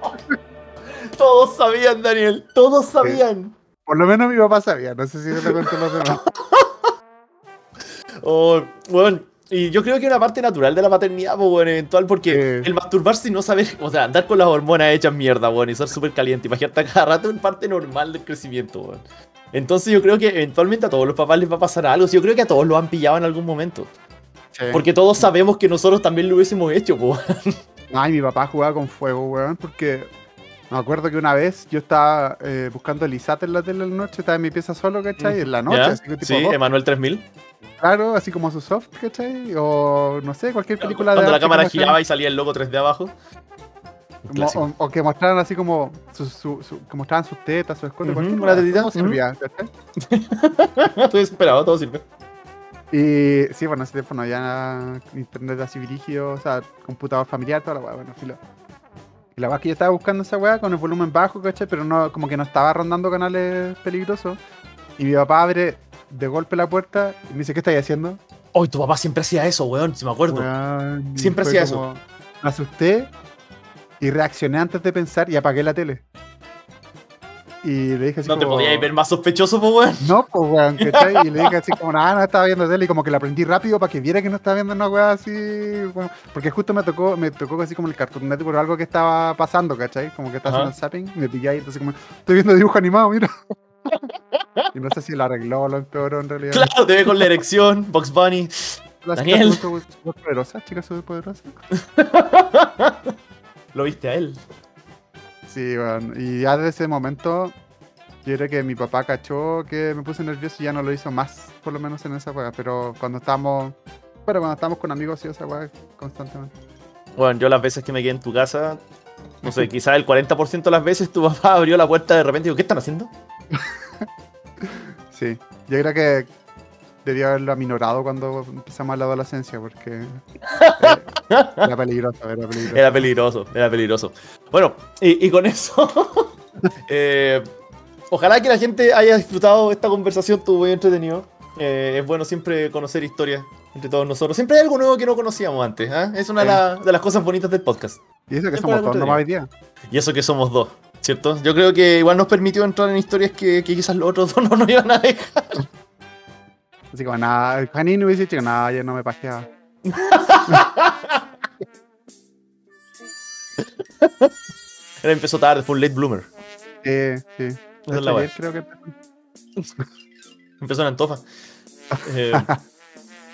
Todos sabían, Daniel. Todos sabían. Por lo menos mi papá sabía, no sé si te lo conté los demás. Oh, bueno, Y yo creo que es una parte natural de la paternidad, pues, bueno, eventual, porque el masturbarse y no saber, o sea, andar con las hormonas hechas mierda, bueno, y ser súper caliente, imagínate cada rato es parte normal del crecimiento, weón. Entonces yo creo que eventualmente a todos los papás les va a pasar algo. Yo creo que a todos lo han pillado en algún momento. Sí. Porque todos sabemos que nosotros también lo hubiésemos hecho, pues. Ay, mi papá jugaba con fuego, weón, porque me acuerdo que una vez yo estaba eh, buscando ISAT en la tele en la noche, estaba en mi pieza solo, ¿cachai? En la noche, ¿Ya? así que tipo Sí, dos, Emanuel 3000. claro, así como su soft, ¿cachai? O no sé, cualquier película de Cuando la cámara giraba y salía el logo 3D abajo. O, o que mostraran así como su, su- su- que mostraran sus tetas, su escote, Ujú, cualquier una tetita, ujú. servía, ¿cachai? Estoy desesperado, todo sirve. Y sí, bueno, ese tiempo no había internet así dirigido, o sea, computador familiar, toda la weá, bueno, filo. Y la weá es que yo estaba buscando esa weá con el volumen bajo, ¿cachai? Pero no, como que no estaba rondando canales peligrosos. Y mi papá abre de golpe la puerta y me dice, ¿qué estáis haciendo? Hoy tu papá siempre hacía eso, weón, si me acuerdo. Weón, Siempre hacía eso. Me asusté y reaccioné antes de pensar y apagué la tele. Y le dije así No te podías ver más sospechoso, pues, weón. No, pues weón, ¿cachai? Y le dije así como, nada, no estaba viendo tele y como que la prendí rápido para que viera que no estaba viendo una weá así, bueno, porque justo me tocó, me tocó así como el Cartoon Network por algo que estaba pasando, ¿cachai? Como que estaba Ajá. haciendo zapping, me pillé ahí, entonces como, estoy viendo dibujo animado, mira. y no sé si lo arregló o lo empeoró en realidad. Claro, te ve con la erección, Box Bunny. Las Daniel. chicas son súper poderosas, chicas. Lo viste a él. Sí, bueno, y ya desde ese momento, yo creo que mi papá cachó que me puse nervioso y ya no lo hizo más, por lo menos en esa weá, pero cuando estábamos, pero cuando estábamos con amigos, sí, esa weá constantemente. Bueno, yo las veces que me quedé en tu casa, no sé, quizás el 40% de las veces tu papá abrió la puerta de repente y digo, ¿qué están haciendo? Sí, yo creo que debió haberlo aminorado cuando empezamos la adolescencia, porque eh, era peligroso, era peligroso. Era peligroso, era peligroso. Bueno, y, y con eso, eh, ojalá que la gente haya disfrutado esta conversación, estuvo muy entretenido. Eh, es bueno siempre conocer historias entre todos nosotros. Siempre hay algo nuevo que no conocíamos antes. ¿ah? Es una de, la- de las cosas bonitas del podcast. Y eso que somos nomás hoy día. Y eso que somos dos, ¿cierto? Yo creo que igual nos permitió entrar en historias que, que quizás los otros dos no nos iban a dejar. Así como nada, Janine hubiese dicho, nada, yo no me pajeaba. Él empezó tarde, fue un late bloomer. Sí, sí. Esa es la ayer creo que Empezó en Antofa. Eh,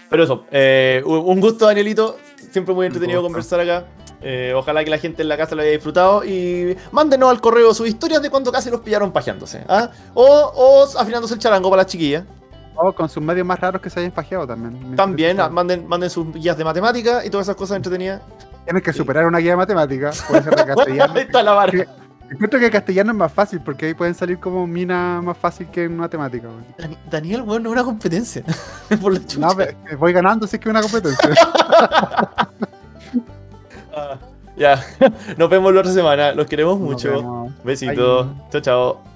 pero eso, eh, un gusto, Danielito. Siempre muy entretenido conversar acá. Eh, ojalá que la gente en la casa lo haya disfrutado. Y mándenos al correo sus historias de cuando casi los pillaron pajeándose. ¿ah? O, o afinándose el charango para las chiquillas. O con sus medios más raros que se hayan pajeado también. También ah, manden, manden sus guías de matemática y todas esas cosas entretenidas. Tienes que superar una guía de matemáticas, puede ser de castellano. Está la vara. Encuentro que castellano es más fácil porque ahí pueden salir como mina más fácil que en matemática. Daniel, bueno, no es una competencia. Por la chucha. No, voy ganando si es que es una competencia. Ah, ya, nos vemos la otra semana. Los queremos mucho. Besitos. Chao, chao.